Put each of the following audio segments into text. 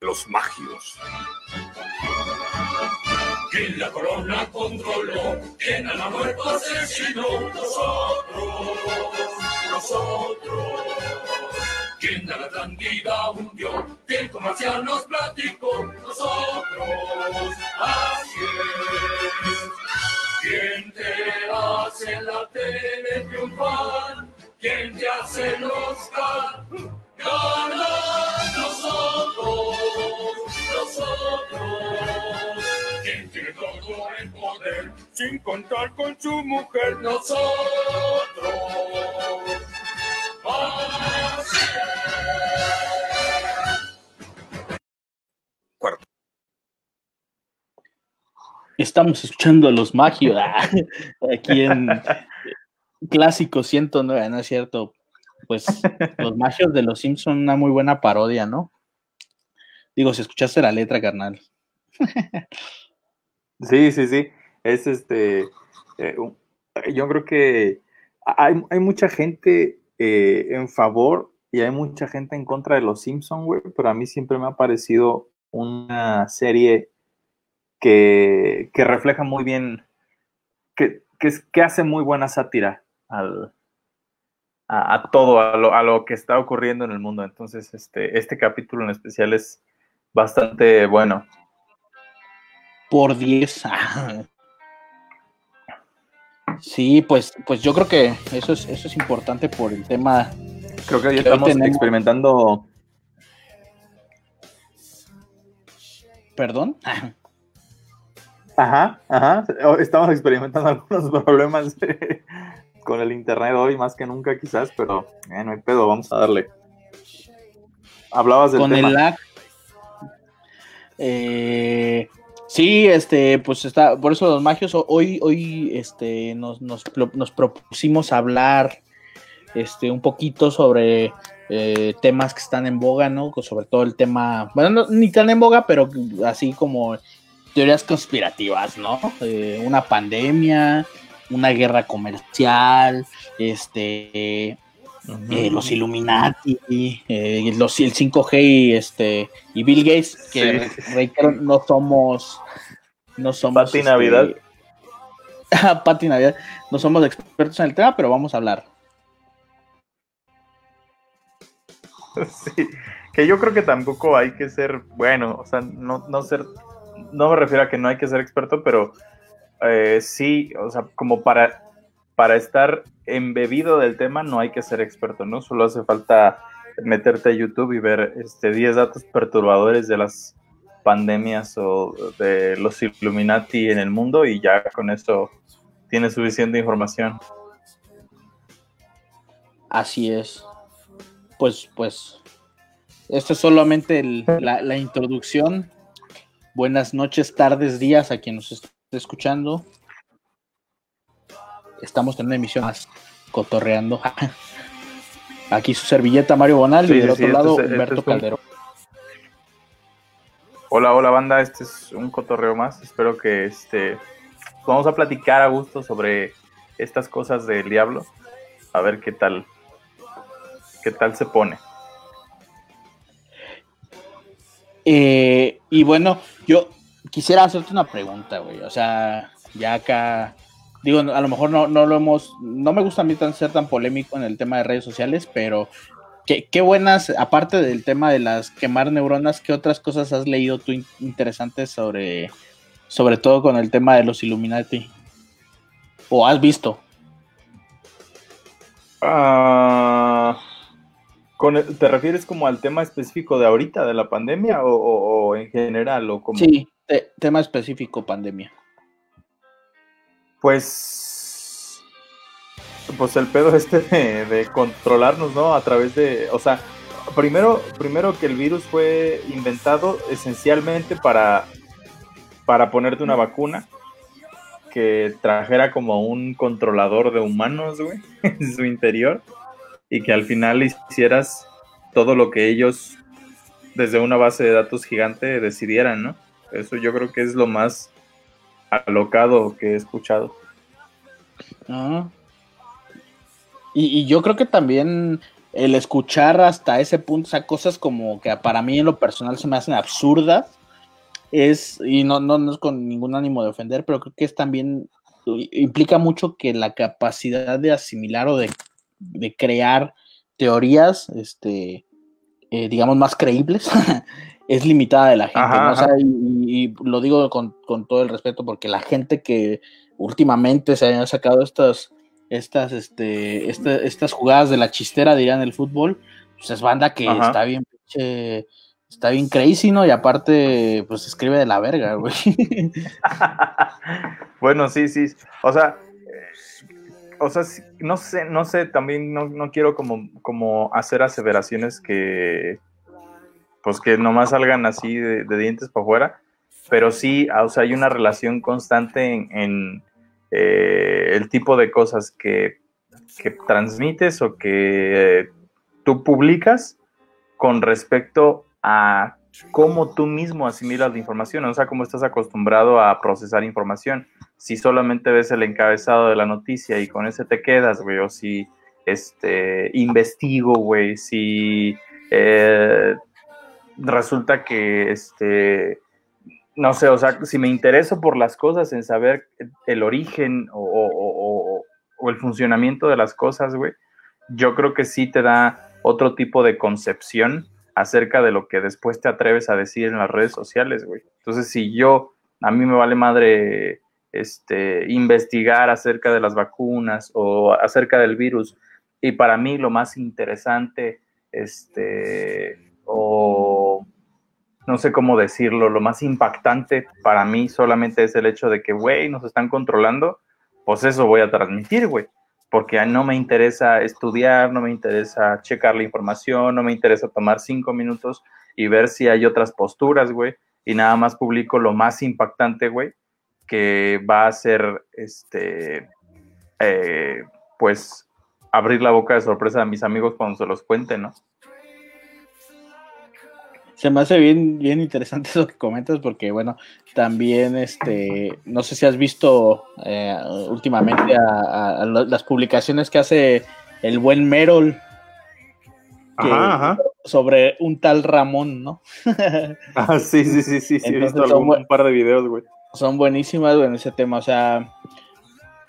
los magios. ¿Quién la corona controló? ¿Quién a la muerte asesinó? Nosotros, nosotros. ¿Quién a la candida hundió? ¿Quién con nos platicó? Nosotros, así es. ¿Quién te hace la tele triunfar? ¿Quién te hace el Oscar? Ganar nosotros, nosotros. ¿Quién tiene todo el poder sin contar con su mujer? Nosotros. Cuarto. Estamos escuchando a los magios ah, aquí en Clásico 109, ¿no es cierto? Pues los magios de los Sims son una muy buena parodia, ¿no? Digo, si escuchaste la letra, carnal. Sí, sí, sí. Es este. Eh, yo creo que hay, hay mucha gente eh, en favor y hay mucha gente en contra de los Simpsons, güey, pero a mí siempre me ha parecido una serie que, refleja muy bien, que, que, hace muy buena sátira al, a, todo, a lo, a lo, que está ocurriendo en el mundo. Entonces, este, este capítulo en especial es bastante bueno. Por 10. Sí, pues, pues yo creo que eso es, eso es importante por el tema. Creo que ya estamos experimentando. ¿Perdón? Ajá, ajá. Estamos experimentando algunos problemas con el internet hoy, más que nunca quizás, pero eh, no hay pedo, vamos a darle. Hablabas del con el lag. Eh, Sí, este, pues está, por eso los magios, hoy, hoy, este, nos, nos, nos propusimos hablar, este, un poquito sobre eh, temas que están en boga, ¿no? Sobre todo el tema, bueno, ni tan en boga, pero así como teorías conspirativas, ¿no? Eh, una pandemia, una guerra comercial, este, eh, los Illuminati, eh, los, el 5G y, este, y Bill Gates, que no somos. No somos. Pati Navidad. Pati Navidad. No somos expertos en el tema, pero vamos a hablar. Sí, que yo creo que tampoco hay que ser, bueno, o sea, no, no ser, no me refiero a que no hay que ser experto, pero eh, sí, o sea, como para para estar embebido del tema no hay que ser experto, ¿no? Solo hace falta meterte a YouTube y ver este 10 datos perturbadores de las pandemias o de los Illuminati en el mundo y ya con eso tienes suficiente información. Así es. Pues, pues, esto es solamente la, la introducción. Buenas noches, tardes, días a quien nos esté escuchando estamos en una emisión más cotorreando. Aquí su servilleta Mario Bonal y del otro lado Humberto Calderón. Hola, hola banda, este es un cotorreo más. Espero que este vamos a platicar a gusto sobre estas cosas del diablo. A ver qué tal qué tal se pone. Eh, y bueno, yo quisiera hacerte una pregunta, güey. O sea, ya acá digo, a lo mejor no, no lo hemos, no me gusta a mí tan, ser tan polémico en el tema de redes sociales, pero qué, qué buenas, aparte del tema de las quemar neuronas, ¿qué otras cosas has leído tú interesantes sobre, sobre todo con el tema de los Illuminati? ¿O has visto? Ah, ¿Te refieres como al tema específico de ahorita, de la pandemia, o, en general? O como... Sí, tema específico, pandemia. Pues, pues el pedo este de, controlarnos, ¿no? A través de, o sea, primero, primero que el virus fue inventado esencialmente para, para ponerte una vacuna que trajera como un controlador de humanos, güey, en su interior y que al final hicieras todo lo que ellos desde una base de datos gigante decidieran, ¿no? Eso yo creo que es lo más alocado que he escuchado. Ah. Y, yo creo que también el escuchar hasta ese punto, o sea, cosas como que para mí en lo personal se me hacen absurdas, es, y no, no, no es con ningún ánimo de ofender, pero creo que es también, implica mucho que la capacidad de asimilar o de, crear teorías, este, eh, digamos, más creíbles, es limitada de la gente. y, lo digo con, con, todo el respeto, porque la gente que últimamente se haya sacado estas estas, este, este, estas jugadas de la chistera, dirían el fútbol, pues es banda que está bien, está bien crazy, ¿no? Y aparte, pues escribe de la verga, güey. bueno, sí, sí. O sea, o sea, no sé, no sé, también no, quiero como, como hacer aseveraciones que, pues que nomás salgan así de, dientes para afuera, pero sí, o sea, hay una relación constante en eh, el tipo de cosas que, transmites o que tú publicas con respecto a cómo tú mismo asimilas la información, o sea, cómo estás acostumbrado a procesar información. Si solamente ves el encabezado de la noticia y con ese te quedas, güey, o si este, investigo, güey, si eh, resulta que este, no sé, o sea, si me intereso por las cosas, en saber el origen o, el funcionamiento de las cosas, güey, yo creo que sí te da otro tipo de concepción acerca de lo que después te atreves a decir en las redes sociales, güey. Entonces, si yo, a mí me vale madre este, investigar acerca de las vacunas o acerca del virus, y para mí lo más interesante, este, o no sé cómo decirlo, lo más impactante para mí solamente es el hecho de que, güey, nos están controlando, pues eso voy a transmitir, güey, porque no me interesa estudiar, no me interesa checar la información, no me interesa tomar cinco minutos y ver si hay otras posturas, güey, y nada más publico lo más impactante, güey, que va a ser, este, eh, pues, abrir la boca de sorpresa a mis amigos cuando se los cuente, ¿no? Se me hace bien, bien interesante eso que comentas, porque bueno, también este, no sé si has visto eh, últimamente a, las publicaciones que hace el buen Merol sobre un tal Ramón, ¿no? ah, sí, sí, sí, sí, sí he visto un par de videos, güey. Son buenísimas en ese tema, o sea,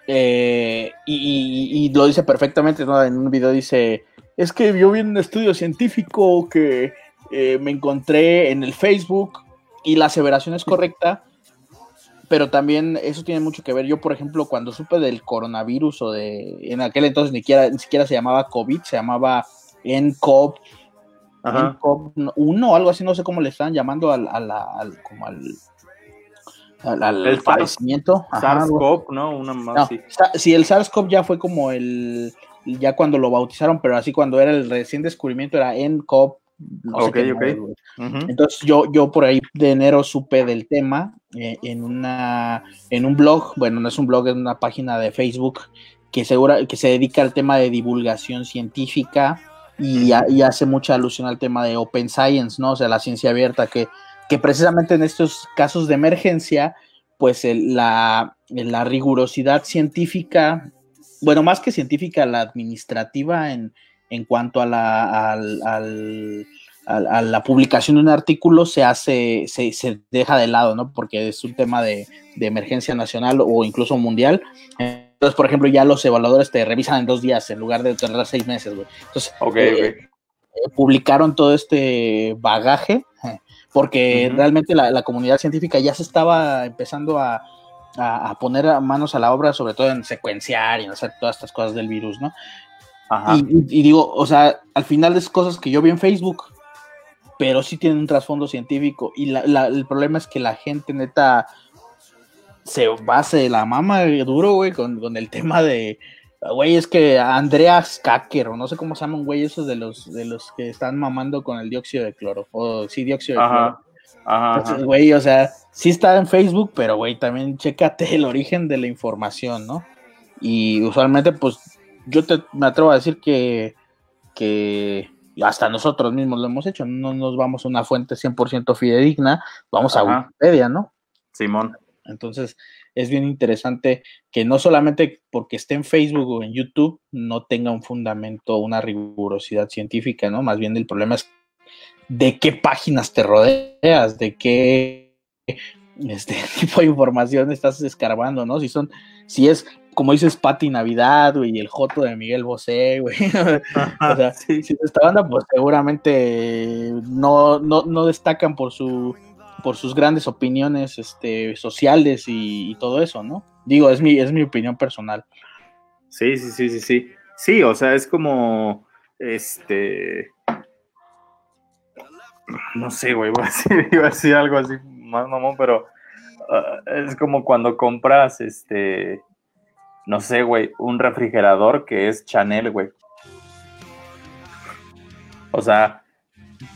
eh, y, y, lo dice perfectamente, ¿no? En un video dice, es que yo vi un estudio científico que eh, me encontré en el Facebook y la aseveración es correcta, pero también eso tiene mucho que ver. Yo, por ejemplo, cuando supe del coronavirus o de, en aquel entonces ni siquiera, ni siquiera se llamaba COVID, se llamaba NCOV, NCOV 1 o algo así, no sé cómo le están llamando al, al, como al, al, padecimiento. SARS-CoV, ¿no? Una más, sí. el SARS-CoV ya fue como el, ya cuando lo bautizaron, pero así cuando era el recién descubrimiento era NCOV entonces yo, yo por ahí de enero supe del tema eh, en, una, en un blog, bueno, no es un blog, es una página de Facebook que, segura, que se dedica al tema de divulgación científica y, hace mucha alusión al tema de Open Science, ¿no? O sea, la ciencia abierta, que, que precisamente en estos casos de emergencia, pues la, la rigurosidad científica, bueno, más que científica, la administrativa en, en cuanto a la, a la publicación de un artículo se hace, se, se, deja de lado, ¿no? Porque es un tema de, emergencia nacional o incluso mundial. Entonces, por ejemplo, ya los evaluadores te revisan en dos días en lugar de tardar seis meses, güey. Entonces, eh, eh, publicaron todo este bagaje porque realmente la, comunidad científica ya se estaba empezando a, a, poner manos a la obra, sobre todo en secuenciar y en hacer todas estas cosas del virus, ¿no? Y, digo, o sea, al final es cosas que yo vi en Facebook, pero sí tienen un trasfondo científico. Y el problema es que la gente neta se base la mama duro, güey, con, el tema de, güey, es que Andreas Kacker, o no sé cómo se llaman, güey, esos de los, de los que están mamando con el dióxido de cloro, o sí, dióxido de cloro. Ajá, güey, o sea, sí está en Facebook, pero, güey, también chécate el origen de la información, ¿no? Y usualmente, pues, yo te, me atrevo a decir que, que hasta nosotros mismos lo hemos hecho, no nos vamos a una fuente 100% fidedigna, vamos a Wikipedia, ¿no? Simón. Entonces, es bien interesante que no solamente porque esté en Facebook o en YouTube no tenga un fundamento, una rigurosidad científica, ¿no? Más bien el problema es de qué páginas te rodeas, de qué este tipo de información estás escarbando, ¿no? Si son, si es, como dices, Pati Navidad, güey, y el Joto de Miguel Bosé, güey. o sea, si esta banda, pues seguramente no, no, no destacan por su por sus grandes opiniones este, sociales y, todo eso, ¿no? Digo, es mi, es mi opinión personal. Sí, sí, sí, sí, sí. Sí, o sea, es como, este, no sé, güey, iba a decir, algo así más mamón, pero ah, es como cuando compras, este, no sé, güey, un refrigerador que es Chanel, güey. O sea,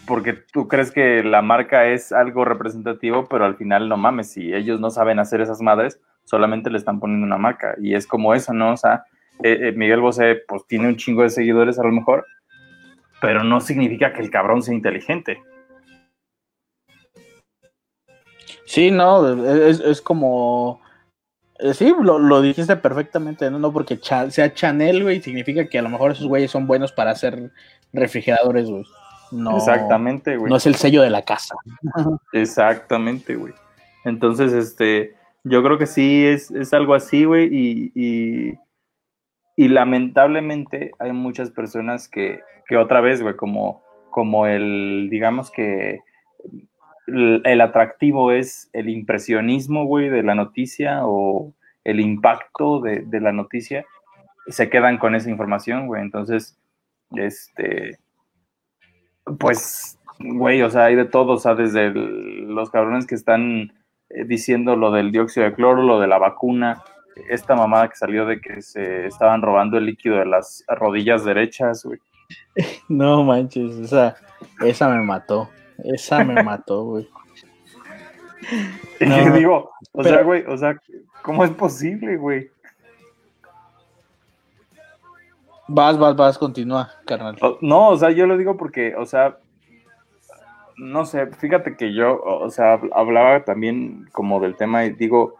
porque tú crees que la marca es algo representativo, pero al final no mames, si ellos no saben hacer esas madres, solamente le están poniendo una marca. Y es como eso, ¿no? O sea, eh, eh, Miguel Bosé, pues tiene un chingo de seguidores a lo mejor, pero no significa que el cabrón sea inteligente. Sí, no, es, como... Eh, sí, lo, dijiste perfectamente, ¿no? No porque sea Chanel, güey, significa que a lo mejor esos güeyes son buenos para hacer refrigeradores, güey. No, Exactamente, güey. No es el sello de la casa. Exactamente, güey. Entonces, este, yo creo que sí es, algo así, güey, y, y, lamentablemente hay muchas personas que, que otra vez, güey, como, como el, digamos que el, atractivo es el impresionismo, güey, de la noticia o el impacto de, la noticia, se quedan con esa información, güey. Entonces, este, pues, güey, o sea, hay de todo, o sea, desde los cabrones que están eh, diciendo lo del dióxido de cloro, lo de la vacuna, esta mamada que salió de que se estaban robando el líquido de las rodillas derechas, güey. No manches, esa, esa me mató, esa me mató, güey. No, digo, o sea, güey, o sea, ¿cómo es posible, güey? Vas, vas, vas, continúa, carnal. No, o sea, yo lo digo porque, o sea, no sé, fíjate que yo, o sea, hablaba también como del tema y digo,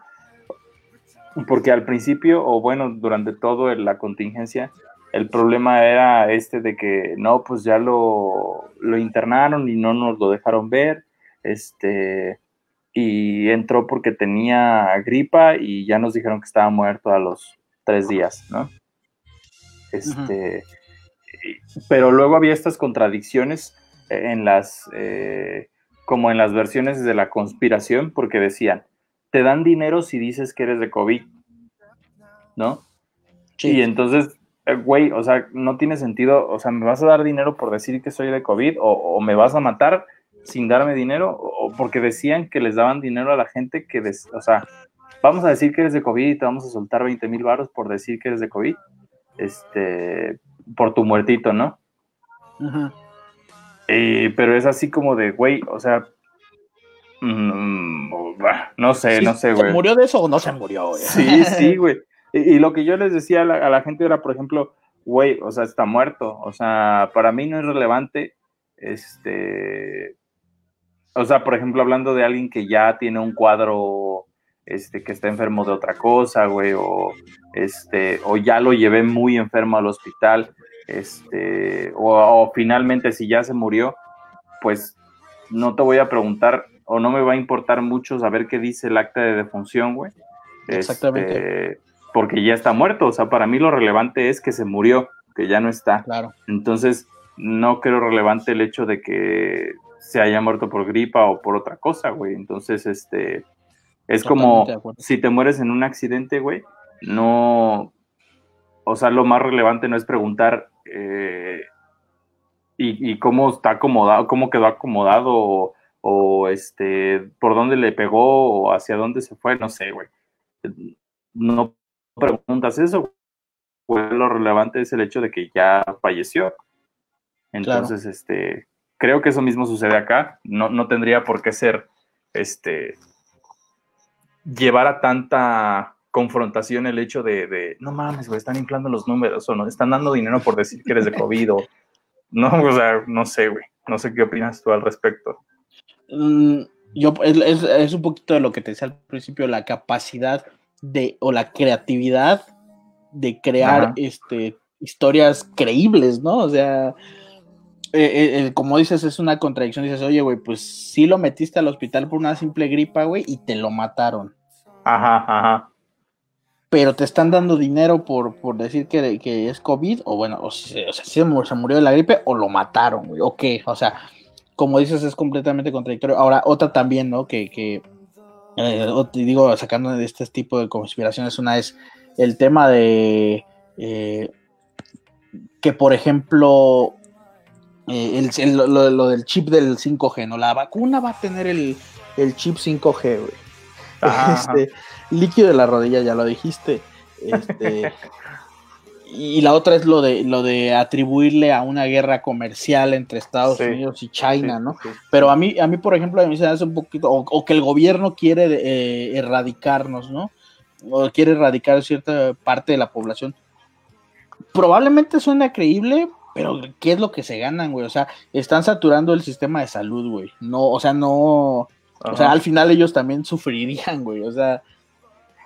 porque al principio, o bueno, durante todo la contingencia, el problema era este de que no, pues ya lo, lo internaron y no nos lo dejaron ver, este, y entró porque tenía gripa y ya nos dijeron que estaba muerto a los tres días, ¿no? Este, Pero luego había estas contradicciones en las, eh, como en las versiones de la conspiración, porque decían, te dan dinero si dices que eres de COVID, ¿no? Y entonces, güey, o sea, no tiene sentido, o sea, ¿me vas a dar dinero por decir que soy de COVID o, me vas a matar sin darme dinero? O porque decían que les daban dinero a la gente que, o sea, vamos a decir que eres de COVID y te vamos a soltar 20 mil baros por decir que eres de COVID este, por tu muertito, ¿no? pero es así como de, güey, o sea, mm, no sé, no sé, güey. ¿Se murió de eso o no se murió, güey? Sí, sí, güey. Y, lo que yo les decía a la, gente era, por ejemplo, güey, o sea, está muerto. O sea, para mí no es relevante, este, o sea, por ejemplo, hablando de alguien que ya tiene un cuadro este, que está enfermo de otra cosa, güey, o, este, o ya lo llevé muy enfermo al hospital, este, o, finalmente si ya se murió, pues no te voy a preguntar o no me va a importar mucho saber qué dice el acta de defunción, güey. Exactamente. Este, porque ya está muerto, o sea, para mí lo relevante es que se murió, que ya no está. Claro. Entonces, no creo relevante el hecho de que se haya muerto por gripa o por otra cosa, güey. Entonces, este, es como si te mueres en un accidente, güey, no, o sea, lo más relevante no es preguntar eh, y, cómo está acomodado, cómo quedó acomodado o, este, por dónde le pegó o hacia dónde se fue, no sé, güey. No preguntas eso, güey. Lo relevante es el hecho de que ya falleció. Entonces, este, creo que eso mismo sucede acá. No, no tendría por qué ser, este, llevar a tanta confrontación el hecho de, no mames, güey, están inflando los números o no, están dando dinero por decir que eres de COVID o no, o sea, no sé, güey, no sé qué opinas tú al respecto. Mm, yo, es, un poquito de lo que te decía al principio, la capacidad de, o la creatividad de crear este, historias creíbles, ¿no? O sea, eh, eh, como dices, es una contradicción. Dices, oye, güey, pues sí lo metiste al hospital por una simple gripa, güey, y te lo mataron. Ajá, ajá. Pero te están dando dinero por, por decir que, que es COVID, o bueno, o, sea, si se murió de la gripe, o lo mataron, güey, o qué. O sea, como dices, es completamente contradictorio. Ahora, otra también, ¿no? Que, que eh, digo, sacando de este tipo de conspiraciones, una es el tema de que, por ejemplo, eh, el, lo, del chip del 5G, ¿no? La vacuna va a tener el, chip 5G, güey. Este, líquido de la rodilla, ya lo dijiste. Este, y la otra es lo de lo de atribuirle a una guerra comercial entre Estados Unidos y China, ¿no? Pero a mí, a mí, por ejemplo, a mí se hace un poquito, o, que el gobierno quiere eh, erradicarnos, ¿no? O quiere erradicar cierta parte de la población. Probablemente suena creíble, pero, ¿qué es lo que se ganan, güey? O sea, están saturando el sistema de salud, güey. No, o sea, no. O sea, al final ellos también sufrirían, güey. O sea.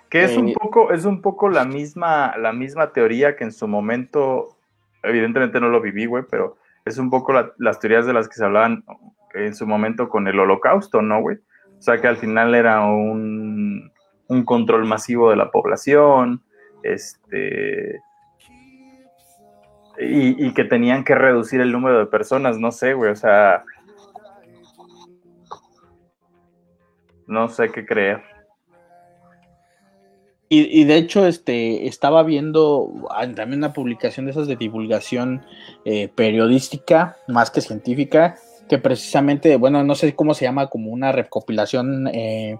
Que es un eh, poco, es un poco la misma, la misma teoría que en su momento, evidentemente no lo viví, güey, pero es un poco las teorías de las que se hablaban en su momento con el holocausto, ¿no, güey? O sea, que al final era un, un control masivo de la población, este, y, que tenían que reducir el número de personas, no sé, güey, o sea, no sé qué creer. Y, de hecho, este, estaba viendo ah, también una publicación de esas de divulgación eh, periodística, más que científica, que precisamente, bueno, no sé cómo se llama, como una recopilación eh,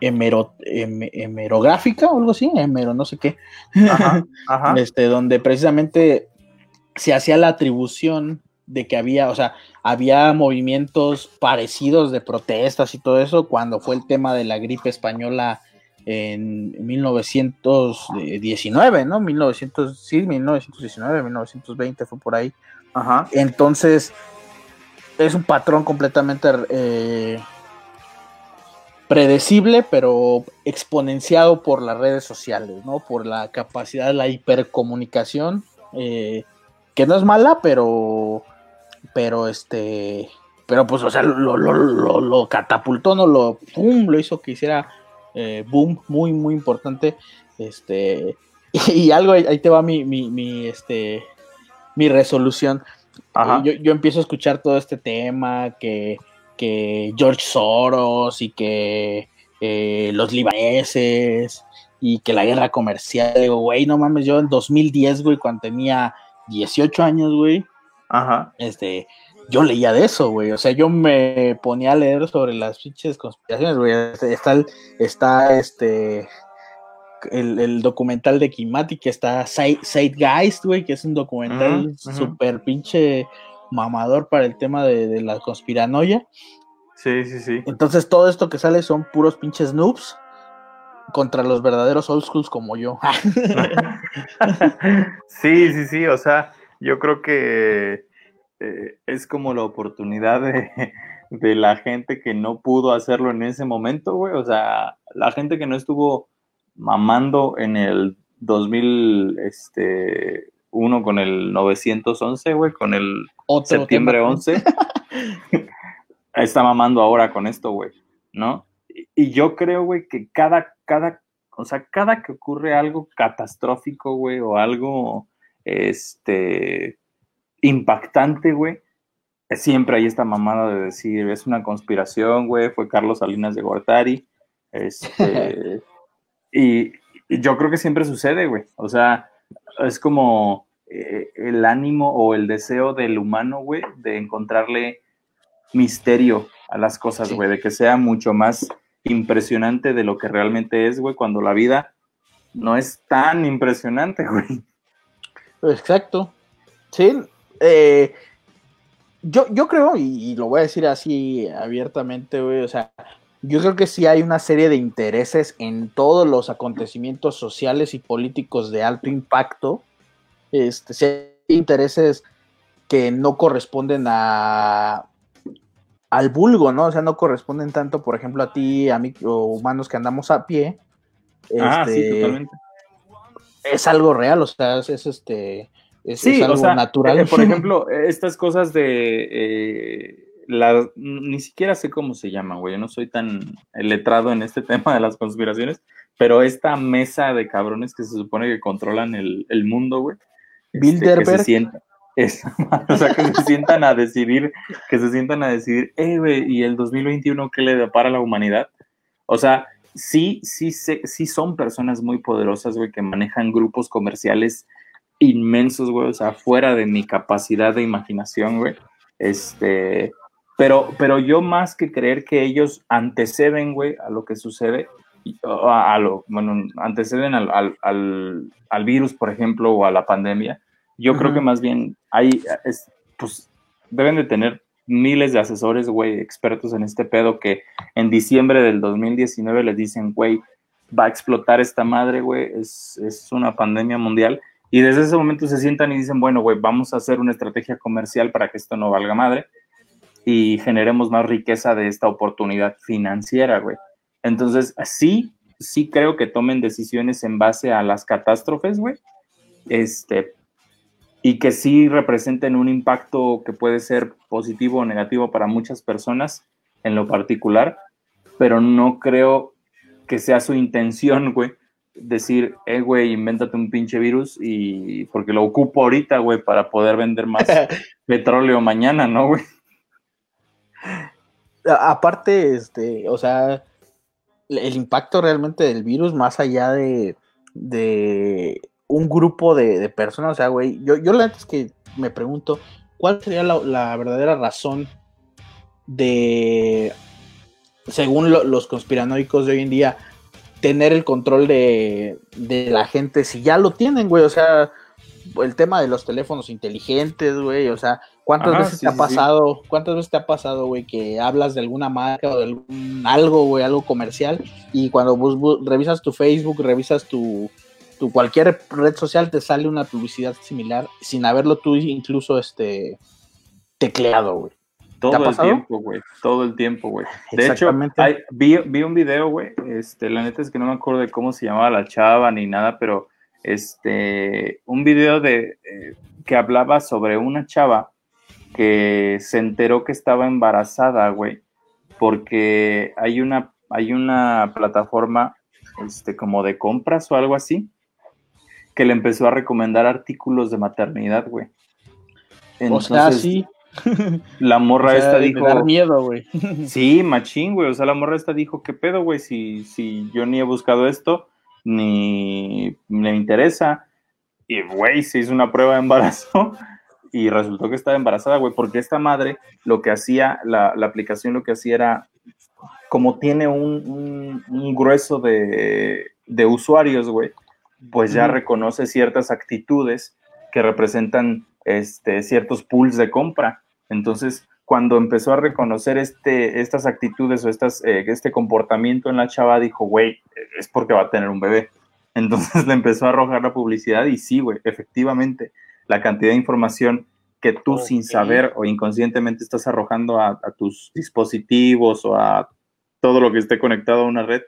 hemerográfica o algo así, hemero, no sé qué, este, donde precisamente se hacía la atribución de que había, o sea, había movimientos parecidos de protestas y todo eso cuando fue el tema de la gripe española en 1919, ¿no? 1900, sí, 1919, 1920 fue por ahí. Ajá. Entonces, es un patrón completamente eh, predecible, pero exponenciado por las redes sociales, ¿no? Por la capacidad de la hipercomunicación. Eh, que no es mala, pero, pero este, pero pues, o sea, lo, lo, lo, catapultó, no lo, pum, lo hizo que hiciera eh, boom, muy, muy importante, este, y, algo, ahí te va mi, mi, mi este, mi resolución. Yo, yo, empiezo a escuchar todo este tema, que, que George Soros y que eh, los libaneses y que la guerra comercial, digo, güey, no mames, yo en 2010, güey, cuando tenía 18 años, güey. Ajá. Este, yo leía de eso, güey. O sea, yo me ponía a leer sobre las pinches conspiraciones, güey. Este, está, el, está este. El, documental de Kimati, que está Zeitgeist, güey, que es un documental súper pinche mamador para el tema de, la conspiranoia. Sí, sí, sí. Entonces todo esto que sale son puros pinches noobs contra los verdaderos old schools como yo. sí, sí, sí, o sea, yo creo que eh, es como la oportunidad de, de, la gente que no pudo hacerlo en ese momento, güey, o sea, la gente que no estuvo mamando en el 2000, este, uno con el 911, güey, con el septiembre 11, está mamando ahora con esto, güey, ¿no? Y yo creo, güey, que cada, cada, o sea, cada que ocurre algo catastrófico, güey, o algo, este, impactante, güey, siempre hay esta mamada de decir, es una conspiración, güey, fue Carlos Salinas de Gortari, este, y, yo creo que siempre sucede, güey, o sea, es como eh, el ánimo o el deseo del humano, güey, de encontrarle misterio a las cosas, güey, de que sea mucho más impresionante de lo que realmente es, güey, cuando la vida no es tan impresionante, güey. Exacto. Sí, eh, yo, yo creo, y, lo voy a decir así abiertamente, güey, o sea, yo creo que sí hay una serie de intereses en todos los acontecimientos sociales y políticos de alto impacto. Este, sí hay intereses que no corresponden a al vulgo, ¿no? O sea, no corresponden tanto, por ejemplo, a ti, a mí, o humanos que andamos a pie, Ah, sí, este, totalmente. es algo real, o sea, es, es, este, es, Sí, es algo o sea, natural. eh, por ejemplo, estas cosas de eh, la, ni siquiera sé cómo se llama, güey. Yo no soy tan letrado en este tema de las conspiraciones, pero esta mesa de cabrones que se supone que controlan el, el mundo, güey. este, que se Bilderberg. es- o sea, que se sientan a decidir, que se sientan a decidir, eh, güey, ¿y el 2021 qué le depara a la humanidad? O sea, sí, sí, sé- sí son personas muy poderosas, güey, que manejan grupos comerciales inmensos, güey, o sea, fuera de mi capacidad de imaginación, güey. Este, pero, pero yo más que creer que ellos anteceden, güey, a lo que sucede, a, a lo, bueno, anteceden al, al, al, al virus, por ejemplo, o a la pandemia, yo creo que más bien hay, es, pues, deben de tener miles de asesores, güey, expertos en este pedo que en diciembre del 2019 les dicen, güey, va a explotar esta madre, güey, es, es una pandemia mundial. Y desde ese momento se sientan y dicen, bueno, güey, vamos a hacer una estrategia comercial para que esto no valga madre y generemos más riqueza de esta oportunidad financiera, güey. Entonces, sí, sí creo que tomen decisiones en base a las catástrofes, güey. Este, y que sí representen un impacto que puede ser positivo o negativo para muchas personas en lo particular, pero no creo que sea su intención, güey, decir, eh, güey, invéntate un pinche virus y porque lo ocupo ahorita, güey, para poder vender más petróleo mañana, ¿no, güey? Aparte, este, o sea, el impacto realmente del virus, más allá de, de un grupo de, de personas, o sea, güey, yo, yo la neta es que me pregunto, ¿cuál sería la, la verdadera razón de, según lo- los conspiranoicos de hoy en día, tener el control de, de la gente si ya lo tienen, güey? O sea, el tema de los teléfonos inteligentes, güey, o sea, ¿cuántas Ajá, veces sí, te ha sí. pasado, cuántas veces te ha pasado, güey, que hablas de alguna marca o de algún algo, güey, algo comercial y cuando revisas tu Facebook, revisas tu, tu cualquier red social te sale una publicidad similar sin haberlo tú incluso este tecleado, güey. Todo el tiempo, güey. Todo el tiempo, güey. De hecho, hay- vi, vi un video, güey. Este, la neta es que no me acuerdo de cómo se llamaba la chava ni nada, pero este, un video de eh, que hablaba sobre una chava que se enteró que estaba embarazada, güey, porque hay una, hay una plataforma, este, como de compras o algo así, que le empezó a recomendar artículos de maternidad, güey. o sea, Entonces, sí. La morra O sea, esta dijo. miedo, güey. Sí, machín, güey. O sea, la morra esta dijo, ¿qué pedo, güey? Si, si yo ni he buscado esto, ni me interesa. Y, güey, se hizo una prueba de embarazo y resultó que estaba embarazada, güey, porque esta madre lo que hacía, la, la aplicación lo que hacía era, como tiene un, un- un grueso de, de usuarios, güey, pues ya reconoce ciertas actitudes que representan este, ciertos pools de compra. Entonces, cuando empezó a reconocer este, estas actitudes o estas, eh, este comportamiento en la chava, dijo, güey, es porque va a tener un bebé. Entonces le empezó a arrojar la publicidad y sí, güey, efectivamente, la cantidad de información que tú sin saber o inconscientemente estás arrojando a, a tus dispositivos o a todo lo que esté conectado a una red,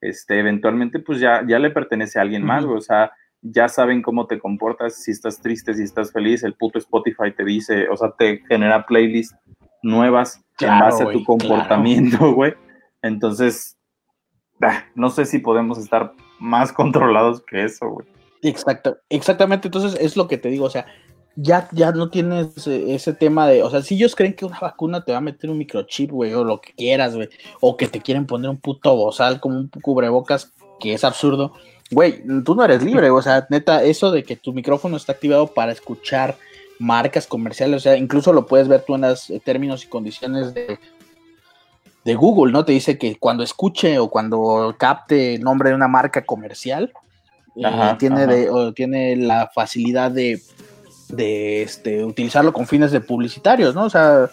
este, eventualmente pues ya, ya le pertenece a alguien más, güey. O sea, ya saben cómo te comportas, si estás triste, si estás feliz, el puto Spotify te dice, o sea, te genera playlists nuevas en base a tu comportamiento, güey. Entonces, ah, no sé si podemos estar más controlados que eso, güey. Exacto, exactamente, entonces es lo que te digo, o sea, ya, ya no tienes eh, ese tema de, o sea, si ellos creen que una vacuna te va a meter un microchip, güey, o lo que quieras, güey, o que te quieren poner un puto bozal como un cubrebocas, que es absurdo, güey, tú no eres libre, o sea, neta, eso de que tu micrófono está activado para escuchar marcas comerciales, o sea, incluso lo puedes ver tú en los eh, términos y condiciones de, de Google, ¿no? Te dice que cuando escuche o cuando capte el nombre de una marca comercial, eh, tiene, ajá. De, o tiene la facilidad de, de este, utilizarlo con fines de publicitarios, ¿no? O sea,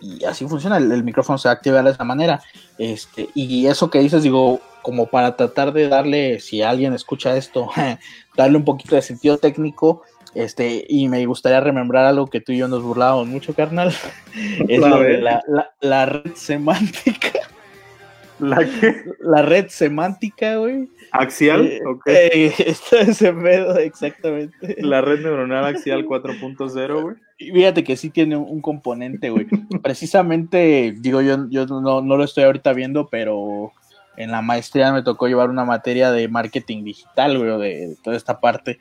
y así funciona, el, el micrófono se activa de esa manera. Este, y eso que dices, digo, como para tratar de darle, si alguien escucha esto, darle un poquito de sentido técnico, este, y me gustaría remembrar algo que tú y yo nos burlábamos mucho, carnal, es A lo de la, la, la red semántica. ¿La qué? La red semántica, güey. ¿Axial? Eh, ok. eh, está ese pedo, exactamente. La red neuronal axial 4.0, güey. Y fíjate que sí tiene un, un componente, güey. Precisamente, digo, yo, yo no, no lo estoy ahorita viendo, pero en la maestría me tocó llevar una materia de marketing digital, güey, de, de toda esta parte.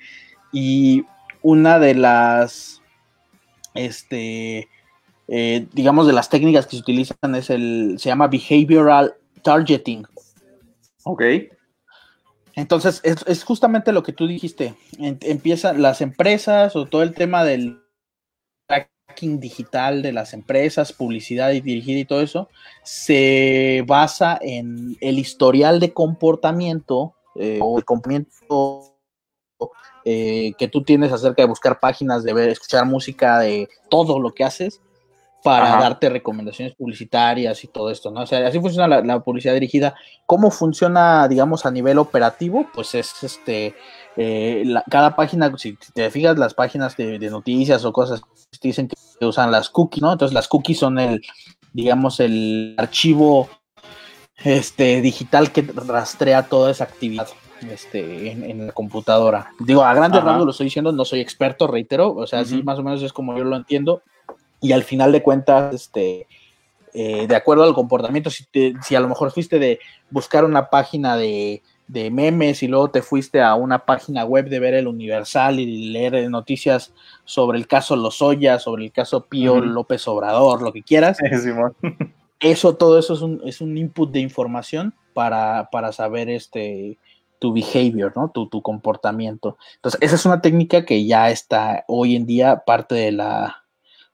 Y una de las, este, eh, digamos, de las técnicas que se utilizan es el, se llama behavioral targeting. Ok. Entonces, es, es justamente lo que tú dijiste. En- empiezan las empresas o todo el tema del digital de las empresas, publicidad y dirigida y todo eso, se basa en el historial de comportamiento eh, o el comportamiento eh, que tú tienes acerca de buscar páginas, de ver, escuchar música, de todo lo que haces para Ajá. darte recomendaciones publicitarias y todo esto, ¿no? O sea, así funciona la, la publicidad dirigida. ¿Cómo funciona, digamos, a nivel operativo? Pues es este, eh, la- cada página, si te fijas, las páginas de, de noticias o cosas, te dicen que usan las cookies, ¿no? Entonces las cookies son el, digamos, el archivo este, digital que rastrea toda esa actividad este, en, en la computadora. Digo, a grandes rasgos lo estoy diciendo, no soy experto, reitero, o sea, sí, más o menos es como yo lo entiendo. Y al final de cuentas, este, eh, de acuerdo al comportamiento, si, te- si a lo mejor fuiste de buscar una página de, de memes y luego te fuiste a una página web de ver el Universal y leer noticias sobre el caso Lozoya, sobre el caso Pío. López Obrador, lo que quieras, eso, todo eso es un, es un input de información para, para saber este tu behavior, ¿no? Tu, tu comportamiento. Entonces, esa es una técnica que ya está hoy en día parte de la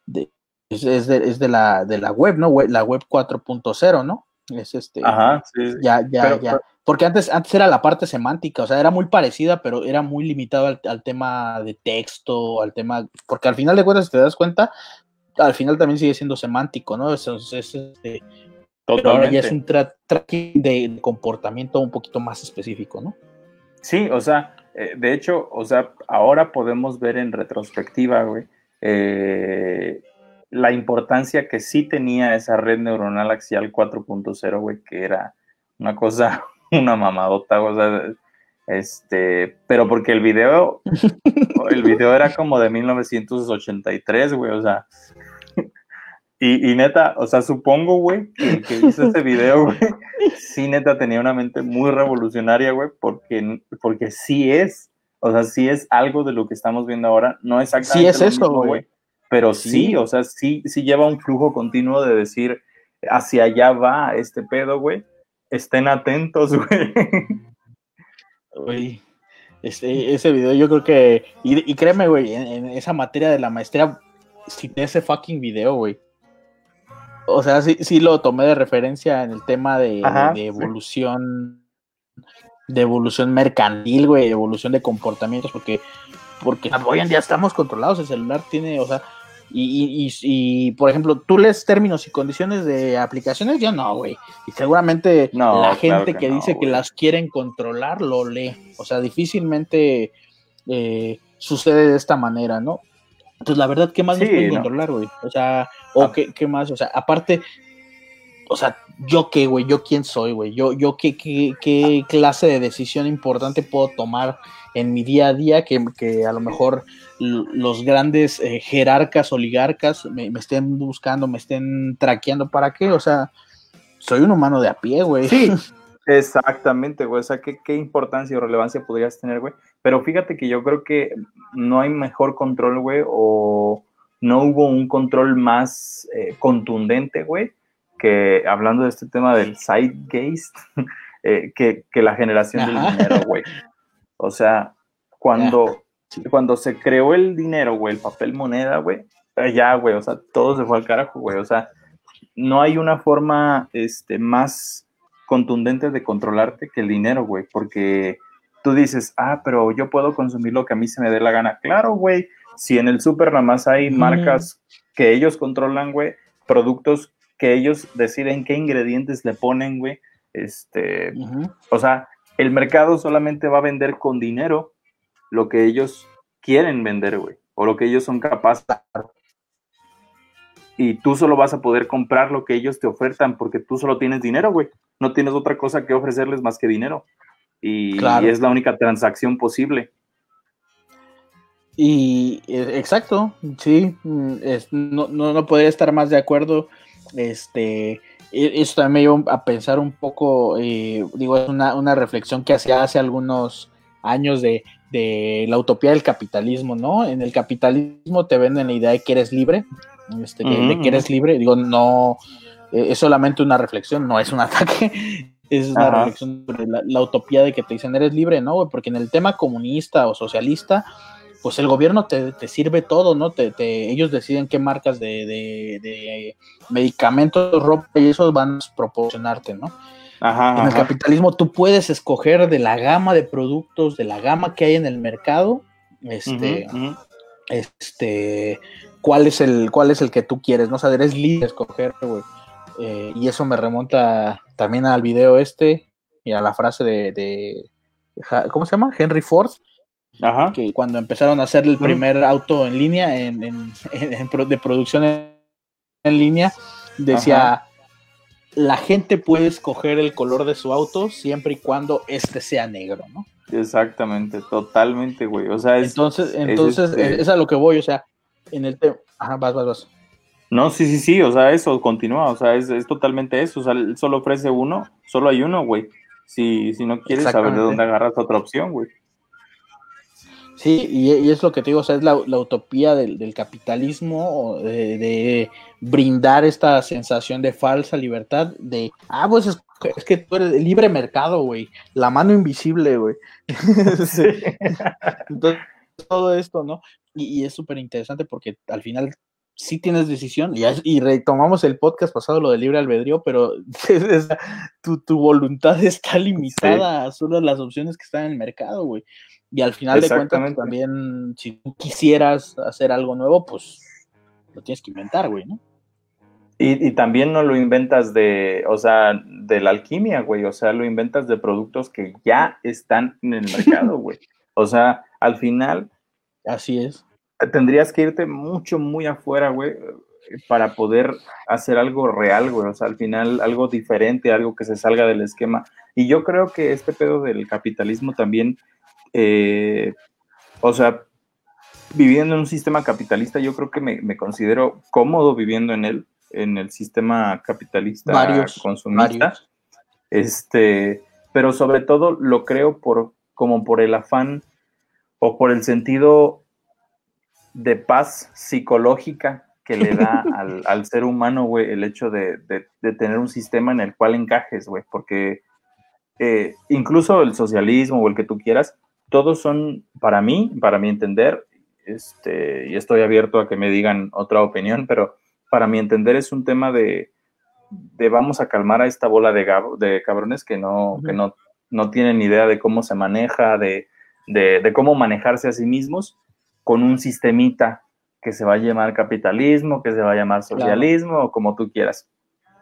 de, es, es de, es de la de la web, ¿no? Web- la web 4.0, ¿no? Es este Ajá, sí. sí. ya, ya, Pero- ya. pero- Porque antes, antes era la parte semántica, o sea, era muy parecida, pero era muy limitado al, al tema de texto, al tema, porque al final de cuentas, si te das cuenta, al final también sigue siendo semántico, ¿no? Eso es- es, este, pero ahora ya es un tra- tracking de, de comportamiento un poquito más específico, ¿no? Sí, o sea, eh, de hecho, o sea, ahora podemos ver en retrospectiva, güey, eh, la importancia que sí tenía esa red neuronal axial 4.0, güey, que era una cosa, una mamadota, o sea, este, pero porque el video, el video era como de 1983, güey, o sea, y, y neta, o sea, supongo, güey, que hizo ese video, güey, sí neta tenía una mente muy revolucionaria, güey, porque, porque sí es, o sea, sí es algo de lo que estamos viendo ahora, no exactamente Sí es eso, güey. pero Sí. sí, o sea, sí, sí lleva un flujo continuo de decir, hacia allá va este pedo, güey, estén atentos, güey. Güey, este, ese video yo creo que, y, y créeme, güey, en, en esa materia de la maestría, cité ese fucking video, güey. O sea, sí, sí lo tomé de referencia en el tema de, Ajá, de sí. evolución, de evolución mercantil, güey, evolución de comportamientos, porque, porque hoy en día estamos controlados, el celular tiene, o sea, y, y, y- por ejemplo, tú lees términos y condiciones de aplicaciones, yo no, güey. Y seguramente No, la claro gente que que, no, dice que las quieren controlar lo lee. O sea, difícilmente eh, sucede de esta manera, ¿no? Entonces, la verdad, ¿qué más nos Sí, pueden no. controlar, güey? O sea, o Ah. qué, qué más, o sea, aparte, o sea, ¿yo qué, güey? ¿Yo quién soy, güey? ¿Yo, yo qué, qué, qué clase de decisión importante puedo tomar en mi día a día que, que a lo mejor los grandes eh, jerarcas, oligarcas me, me estén buscando, me estén traqueando? ¿Para qué? O sea, soy un humano de a pie, güey. Sí, exactamente, güey. O sea, ¿qué, qué importancia o relevancia podrías tener, güey. Pero fíjate que yo creo que no hay mejor control, güey, o no hubo un control más eh, contundente, güey, que hablando de este tema del zeitgeist, eh, que, que la generación Ajá. del dinero, güey. O sea, cuando, cuando se creó el dinero, güey, el papel moneda, güey, eh, ya, güey, o sea, todo se fue al carajo, güey. O sea, no hay una forma este, más contundente de controlarte que el dinero, güey, porque tú dices, ah, pero yo puedo consumir lo que a mí se me dé la gana. Claro, güey, si en el súper nada más hay marcas que ellos controlan, güey, productos que ellos deciden qué ingredientes le ponen, güey, este, o sea, el mercado solamente va a vender con dinero lo que ellos quieren vender, güey, o lo que ellos son capaces. y tú solo vas a poder comprar lo que ellos te ofertan porque tú solo tienes dinero, güey. No tienes otra cosa que ofrecerles más que dinero. Y, es la única transacción posible. Y e, exacto, sí, mm, no, no, podría estar más de acuerdo. Este, eso también me llevó a pensar un poco, eh, digo, es una, una, reflexión que hacía hace algunos años de, de, la utopía del capitalismo, ¿no? En el capitalismo te venden la idea de que eres libre, este, de, que eres libre, digo, no, e, es solamente una reflexión, no es un ataque, es una reflexión sobre la, utopía de que te dicen eres libre, ¿no? Porque en el tema comunista o socialista, pues el gobierno te, sirve todo, ¿no? Te, ellos deciden qué marcas de, medicamentos, ropa y eso van a proporcionarte, ¿no? en el capitalismo tú puedes escoger de la gama de productos, de la gama que hay en el mercado, este, este, cuál es el, cuál es el que tú quieres, ¿no? O sea, eres libre de escoger, güey. Eh, y eso me remonta también al video este y a la frase de, ¿cómo se llama? Henry Ford, que cuando empezaron a hacer el primer auto en línea, en, de producción en, línea, decía, la gente puede escoger el color de su auto siempre y cuando este sea negro, ¿no? Exactamente, totalmente, güey. O sea, entonces, entonces este es, a lo que voy, o sea, en el tema, ajá, vas, vas, vas. No, sí, sí, sí, o sea, eso continúa, o sea, es, totalmente eso, o sea, él solo ofrece uno, solo hay uno, güey. Si, si no quieres saber de dónde agarras otra opción, güey. Sí, y, es lo que te digo, o sea, es la, utopía del, capitalismo, de, brindar esta sensación de falsa libertad, de, ah, pues es, que tú eres libre mercado, güey, la mano invisible, güey. Entonces, todo esto, ¿no? Y, y es súper interesante porque al final sí tienes decisión, y, y, retomamos el podcast pasado, lo de libre albedrío, pero tu, voluntad está limitada a solo las opciones que están en el mercado, güey. Y al final de cuentas, también, si tú quisieras hacer algo nuevo, pues lo tienes que inventar, güey, ¿no? Y, y, también no lo inventas de, o sea, de la alquimia, güey, o sea, lo inventas de productos que ya están en el mercado, güey. O sea, al final... Así es tendrías que irte mucho, muy afuera, güey, para poder hacer algo real, güey. O sea, al final algo diferente, algo que se salga del esquema. Y yo creo que este pedo del capitalismo también, eh, o sea, viviendo en un sistema capitalista, yo creo que me, considero cómodo viviendo en él, en el sistema capitalista varios, consumista. Este, pero sobre todo lo creo por como por el afán o por el sentido de paz psicológica que le da al, ser humano, güey, el hecho de, tener un sistema en el cual encajes, güey, porque eh, incluso el socialismo o el que tú quieras, todos son, para mí, para mi entender, este, y estoy abierto a que me digan otra opinión, pero para mi entender es un tema de, de vamos a calmar a esta bola de, de cabrones que no, que no, no tienen idea de cómo se maneja, de, de cómo manejarse a sí mismos con un sistemita que se va a llamar capitalismo, que se va a llamar socialismo o como tú quieras.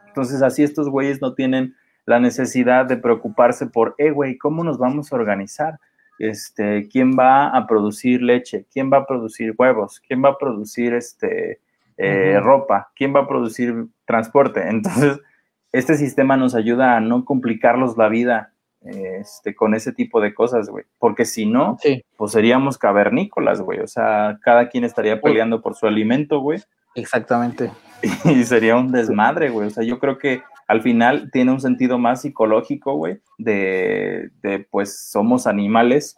Entonces así estos güeyes no tienen la necesidad de preocuparse por, eh, güey, ¿cómo nos vamos a organizar? Este, ¿quién va a producir leche? ¿Quién va a producir huevos? ¿Quién va a producir este, eh, ropa? ¿Quién va a producir transporte? Entonces, este sistema nos ayuda a no complicarlos la vida este, con ese tipo de cosas, güey. Porque si no, pues seríamos cavernícolas, güey. O sea, cada quien estaría peleando por su alimento, güey. Exactamente. Y sería un desmadre, güey. O sea, yo creo que al final tiene un sentido más psicológico, güey, de, pues somos animales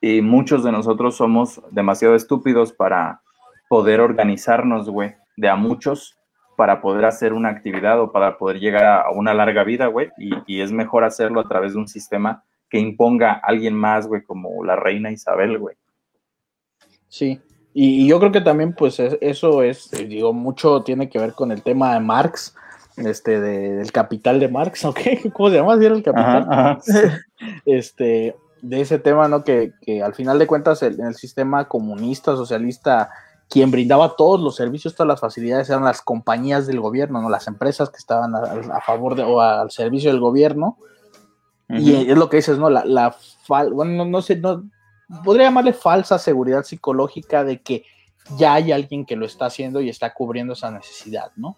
y muchos de nosotros somos demasiado estúpidos para poder organizarnos, güey, de a muchos para poder hacer una actividad o para poder llegar a una larga vida, güey, y, es mejor hacerlo a través de un sistema que imponga a alguien más, güey, como la reina Isabel, güey. Sí, y, yo creo que también, pues, eso es, digo, mucho tiene que ver con el tema de Marx, este, del capital de Marx, ¿ok? ¿Cómo se llama? el capital? este, de ese tema, ¿no? Que, que al final de cuentas, en el sistema comunista, socialista, quien brindaba todos los servicios, todas las facilidades eran las compañías del gobierno, no las empresas que estaban a, favor de, o al servicio del gobierno. Y es lo que dices, ¿no? La, la bueno, no, sé, no, podría llamarle falsa seguridad psicológica de que ya hay alguien que lo está haciendo y está cubriendo esa necesidad, ¿no?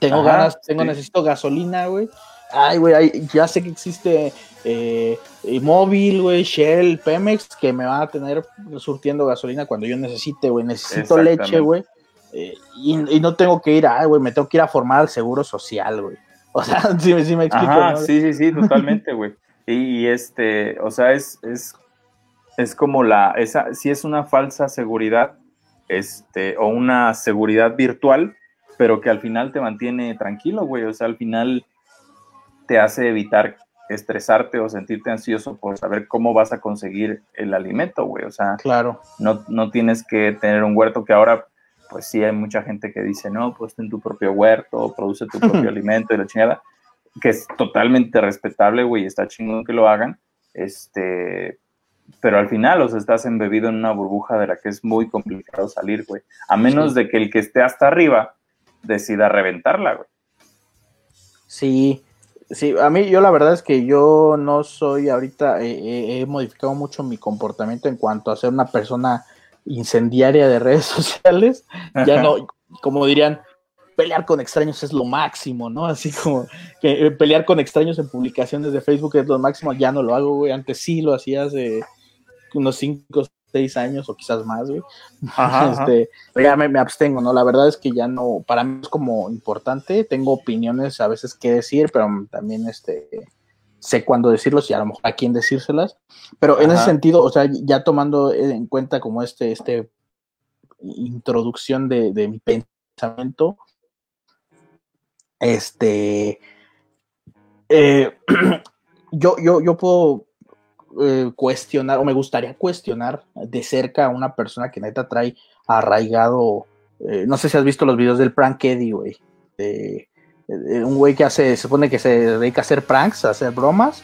Tengo Ajá, ganas, tengo, sí. necesito gasolina, güey. Ay, güey, ay, ya sé que existe eh, móvil, güey, Shell, Pemex, que me van a tener surtiendo gasolina cuando yo necesite, güey. Necesito leche, güey. eh, y, y no tengo que ir a, güey, me tengo que ir a formar al seguro social, güey. O sea, sí, sí me explico. Ajá, ¿no? sí, sí, sí, totalmente, güey. Y, y este, o sea, es, es, es como la, esa, sí es una falsa seguridad, este, o una seguridad virtual, pero que al final te mantiene tranquilo, güey. O sea, al final te hace evitar estresarte o sentirte ansioso por saber cómo vas a conseguir el alimento, güey. O sea, Claro. no, no tienes que tener un huerto que ahora, pues sí hay mucha gente que dice, no, pues ten tu propio huerto, produce tu propio alimento y la chingada, que es totalmente respetable, güey, está chingón que lo hagan, este, pero al final, o sea, estás embebido en una burbuja de la que es muy complicado salir, güey, a menos Sí. de que el que esté hasta arriba decida reventarla, güey. Sí, sí, a mí yo la verdad es que yo no soy ahorita, eh, eh, he modificado mucho mi comportamiento en cuanto a ser una persona incendiaria de redes sociales. Ya no, como dirían, pelear con extraños es lo máximo, ¿no? Así como que eh, pelear con extraños en publicaciones de Facebook es lo máximo, ya no lo hago, güey. Antes sí lo hacía hace unos 5 o 6 años o quizás más, güey. Ajá. Este, ya me, me abstengo, ¿no? La verdad es que ya no, para mí es como importante, tengo opiniones a veces que decir, pero también este, sé cuándo decirlos y a lo mejor a quién decírselas. Pero en ese sentido, o sea, ya tomando en cuenta como este, este introducción de, de mi pensamiento, este, eh, yo, yo, yo puedo eh, cuestionar, o me gustaría cuestionar de cerca a una persona que neta trae arraigado. eh, no sé si has visto los videos del prank Eddie, güey. Un güey que hace, se supone que se dedica a hacer pranks, a hacer bromas.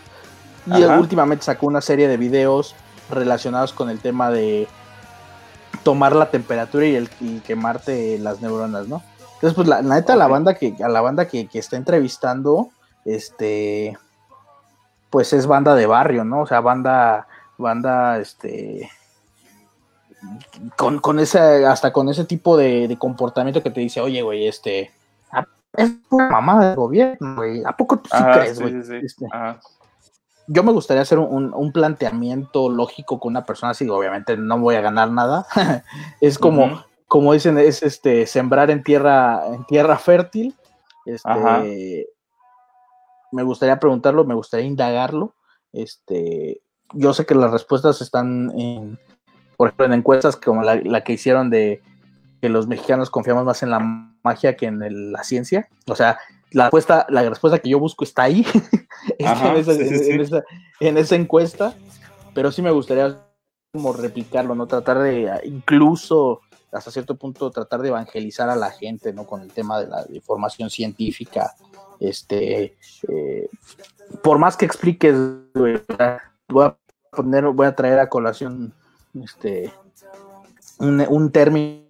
Y él últimamente sacó una serie de videos relacionados con el tema de tomar la temperatura y, el, y quemarte las neuronas, ¿no? Entonces, pues la, la neta, la banda que, a la banda que, que está entrevistando, este, pues es banda de barrio, ¿no? O sea, banda, banda, este, con, con ese, hasta con ese tipo de, de comportamiento que te dice, oye, güey, este, ah, es una mamada del gobierno, güey, ¿a poco tú sí Ajá, crees, sí, güey? sí, sí. Este, yo me gustaría hacer un, un planteamiento lógico con una persona así, obviamente no voy a ganar nada, es como, como dicen, es este, sembrar en tierra, en tierra fértil, este. Me gustaría preguntarlo, me gustaría indagarlo. Este, yo sé que las respuestas están en, por ejemplo, en encuestas como la, la que hicieron de que los mexicanos confiamos más en la magia que en el- la ciencia. O sea, la respuesta, la respuesta que yo busco está ahí, está Ajá, en, esa, sí, sí, en- sí. en esa- en esa encuesta, pero sí me gustaría como replicarlo, ¿no? Tratar de ah, incluso hasta cierto punto tratar de evangelizar a la gente, ¿no? Con el tema de la información científica, este, eh, por más que expliques, voy a poner, voy a traer a colación, este, un, un término,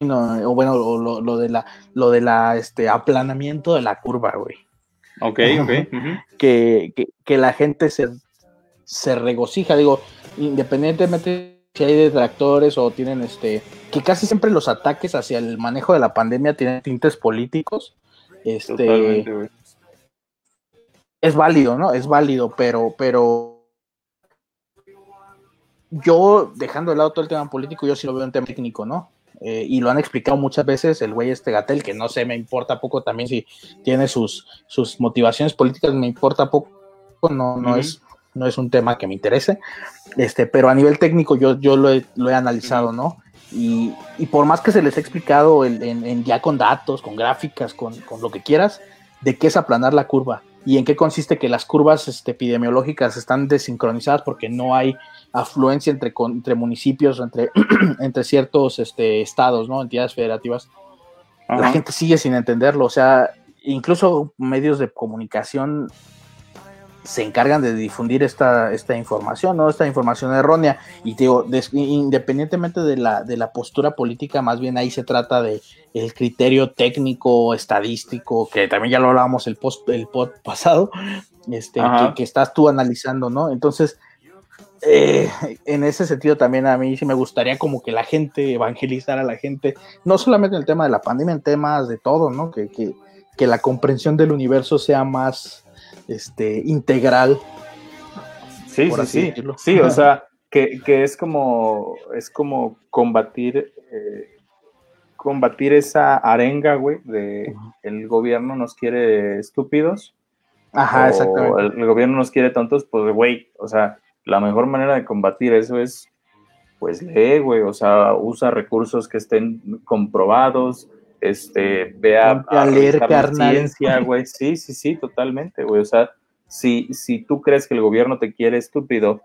o bueno, lo, lo de la, lo de la, este, aplanamiento de la curva, güey Ok, ok. que, que, que la gente se, se regocija, digo, independientemente si hay detractores o tienen este, que casi siempre los ataques hacia el manejo de la pandemia tienen tintes políticos, este, es válido, ¿no? Es válido, pero, pero yo, dejando de lado todo el tema político, yo sí lo veo un tema técnico, ¿no? Eh, y lo han explicado muchas veces el güey este Gatel, que no sé, me importa poco también si tiene sus, sus motivaciones políticas, me importa poco, no, no, es, no es un tema que me interese, este, pero a nivel técnico yo, yo lo, he, lo he analizado, ¿no? Y, y por más que se les ha explicado en, en- en ya con datos, con gráficas, con, con lo que quieras, de qué es aplanar la curva y en qué consiste que las curvas este, epidemiológicas están desincronizadas porque no hay afluencia entre, con- entre municipios entre, entre ciertos este, estados, ¿no? Entidades federativas. La gente sigue sin entenderlo, o sea, incluso medios de comunicación se encargan de difundir esta, esta información, ¿no? Esta información errónea. Y te digo, des- independientemente de la, de la postura política, más bien ahí se trata de el criterio técnico, estadístico, que también ya lo hablábamos el post, el pod pasado, este, que, que estás tú analizando, ¿no? Entonces, eh, en ese sentido también a mí sí me gustaría como que la gente evangelizara a la gente, no solamente en el tema de la pandemia, en temas de todo, ¿no? Que, que, que la comprensión del universo sea más este, integral. Sí, sí, sí. Sí, o sea, que, que, es como es como combatir eh, combatir esa arenga, güey, de el gobierno nos quiere estúpidos. Ajá, exactamente. El, gobierno nos quiere tontos, pues, güey, o sea, la mejor manera de combatir eso es, pues, lee, güey, o sea, usa recursos que estén comprobados, este, vea a, leer ciencia, güey, sí, sí, sí, totalmente, güey, o sea, si, si tú crees que el gobierno te quiere estúpido,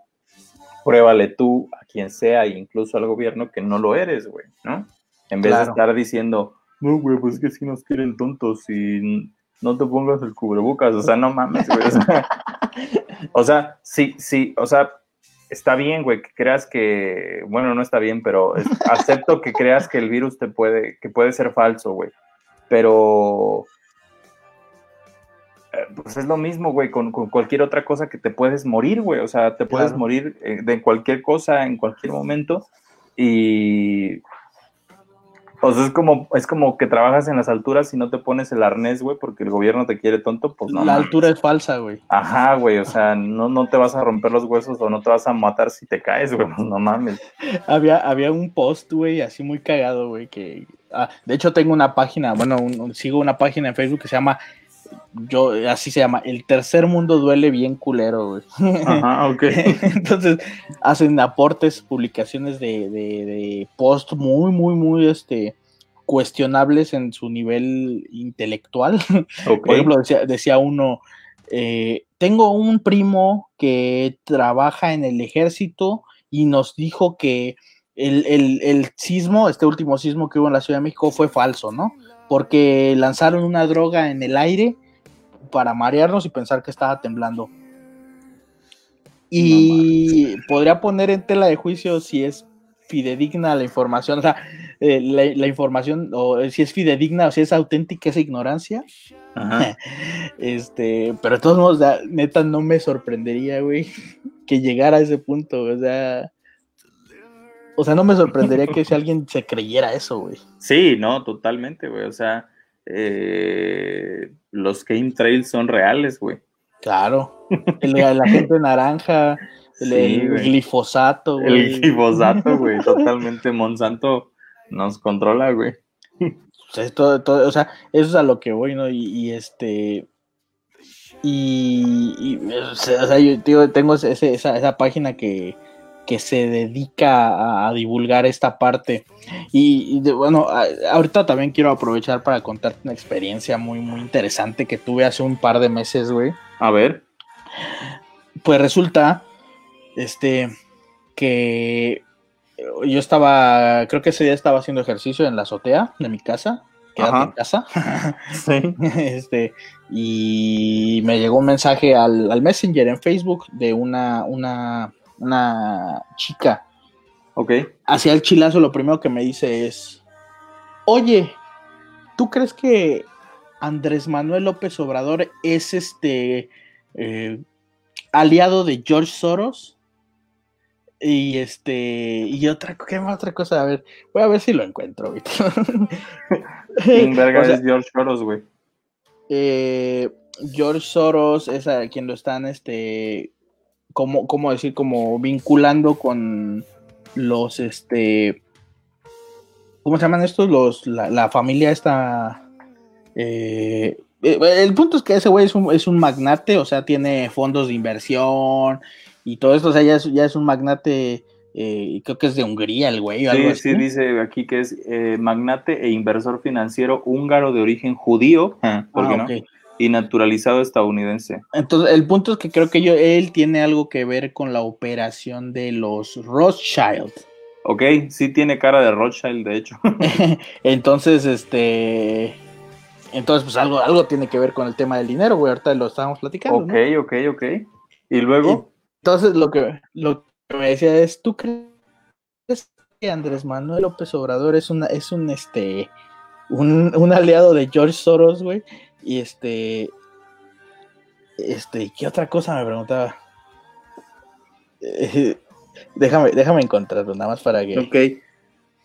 pruébale tú a quien sea, incluso al gobierno, que no lo eres, güey, ¿no? En vez de estar diciendo, no, güey, pues es que si nos quieren tontos y no te pongas el cubrebocas, o sea, no mames, güey. O sea, sí, sí, o sea, está bien, güey, que creas que, bueno, no está bien, pero acepto que creas que el virus te puede, que puede ser falso, güey. Pero, eh, pues es lo mismo, güey, con, cualquier otra cosa que te puedes morir, güey. O sea, te puedes morir eh, de cualquier cosa en cualquier momento. Y o sea, es como, es como que trabajas en las alturas y no te pones el arnés, güey, porque el gobierno te quiere tonto, pues no. La altura es falsa, güey. Ajá, güey, o sea, no, no te vas a romper los huesos o no te vas a matar si te caes, güey, pues no mames. Había, había un post, güey, así muy cagado, güey, que... Ah, de hecho, tengo una página, bueno, sigo una página en Facebook que se llama yo, así se llama, el tercer mundo duele bien culero, güey. Ajá, ok. Entonces, hacen aportes, publicaciones de, de, post muy, muy, muy, este, cuestionables en su nivel intelectual. Por ejemplo, decía, uno, eh, tengo un primo que trabaja en el ejército y nos dijo que el, el, sismo, este último sismo que hubo en la Ciudad de México fue falso, ¿no? Porque lanzaron una droga en el aire para marearnos y pensar que estaba temblando. Y podría poner en tela de juicio si es fidedigna la información, o sea, eh, la, información, o si es fidedigna o si es auténtica esa ignorancia. este, pero de todos modos, neta, no me sorprendería, güey, que llegara a ese punto, o sea. O sea, no me sorprendería que si alguien se creyera eso, güey. Sí, no, totalmente, güey. O sea, eh, los game trails son reales, güey. Claro. El, la gente naranja, el, glifosato, güey. El glifosato, güey. Totalmente Monsanto nos controla, güey. O sea, todo, o sea, eso es a lo que voy, ¿no? Y, este. Y, o sea, yo tengo esa, esa página que, que se dedica a, divulgar esta parte. Y, bueno, ahorita también quiero aprovechar para contarte una experiencia muy, muy interesante que tuve hace un par de meses, güey. A ver. Pues resulta, este, que yo estaba, creo que ese día estaba haciendo ejercicio en la azotea de mi casa. Quédate en casa. sí. Este, y me llegó un mensaje al, al Messenger en Facebook de una, una una chica. Ok. Hacia el chilazo, lo primero que me dice es: Oye, ¿tú crees que Andrés Manuel López Obrador es este eh, aliado de George Soros? Y este, y otra, ¿qué más otra cosa? A ver, voy a ver si lo encuentro ahorita. ¿Quién verga es George Soros, güey? Eh, George Soros es a quien lo están este, como, ¿cómo decir? Como vinculando con los, este, ¿cómo se llaman estos? Los, la, familia esta, eh, eh, el punto es que ese güey es un, es un, magnate, o sea, tiene fondos de inversión y todo esto, o sea, ya es, ya es un magnate, eh, creo que es de Hungría el güey. Sí, sí, dice aquí que es magnate e inversor financiero húngaro de origen judío, ah, ¿por qué no? Y naturalizado estadounidense. Entonces, el punto es que creo que yo, él tiene algo que ver con la operación de los Rothschild. Ok, sí tiene cara de Rothschild, de hecho. entonces, este. Entonces, pues algo, algo tiene que ver con el tema del dinero, güey. Ahorita lo estábamos platicando. Ok, ok, ok. Y luego. Entonces, lo que, lo que me decía es: ¿tú crees que Andrés Manuel López Obrador es, una, es un, este, un, un aliado de George Soros, güey? Y este. Este, ¿qué otra cosa me preguntaba? Eh, Déjame, déjame encontrarlo, nada más para que. Ok.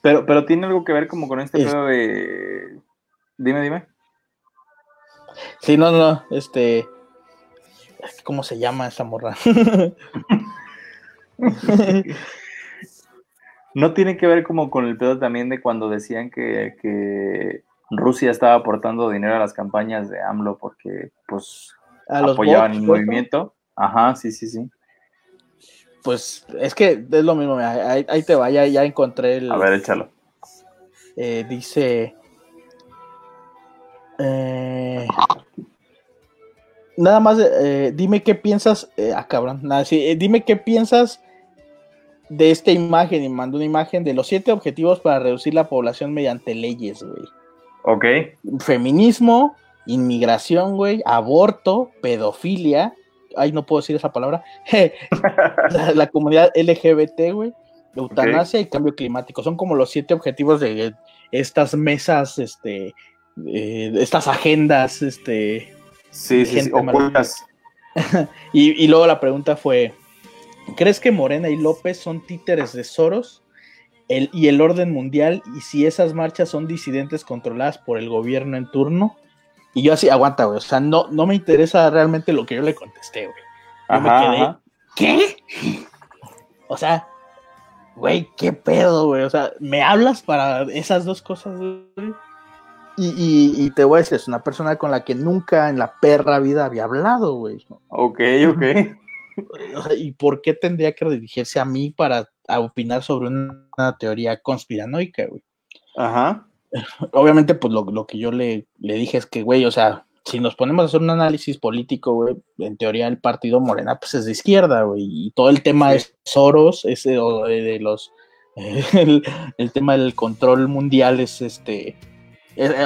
Pero, pero tiene algo que ver como con este pedo de. Dime, dime. Sí, no, no, este. ¿Cómo se llama esa morra? no tiene que ver como con el pedo también de cuando decían que, que Rusia estaba aportando dinero a las campañas de AMLO porque pues apoyaban el movimiento. Ajá, sí, sí, sí. Pues es que es lo mismo, ahí, te va, ya, encontré el... A ver, échalo. Eh, dice... Eh, nada más, eh, dime qué piensas, ah, cabrón, nada, sí, dime qué piensas de esta imagen y mandó una imagen de los siete objetivos para reducir la población mediante leyes, güey. Ok. Feminismo, inmigración, güey, aborto, pedofilia, ay, no puedo decir esa palabra, la, comunidad LGBT, güey, eutanasia y cambio climático. Son como los siete objetivos de estas mesas, este, de estas agendas, este. Sí, sí, sí y, y luego la pregunta fue, ¿crees que Morena y López son títeres de Soros? El, y el orden mundial y si esas marchas son disidentes controladas por el gobierno en turno. Y yo así, aguanta, güey. O sea, no, no me interesa realmente lo que yo le contesté, güey. Yo me quedé, ¿qué? O sea, güey, qué pedo, güey. O sea, me hablas para esas dos cosas, güey. Y, y, te voy a decir, es una persona con la que nunca en la perra vida había hablado, güey. Ok, ok. ¿Y por qué tendría que dirigirse a mí para opinar sobre una, teoría conspiranoica, güey? Ajá obviamente, pues lo, que yo le, le, dije es que, güey, o sea, si nos ponemos a hacer un análisis político, güey, en teoría el partido Morena, pues es de izquierda, güey, y todo el tema de Soros, ese de, los, el, tema del control mundial es este,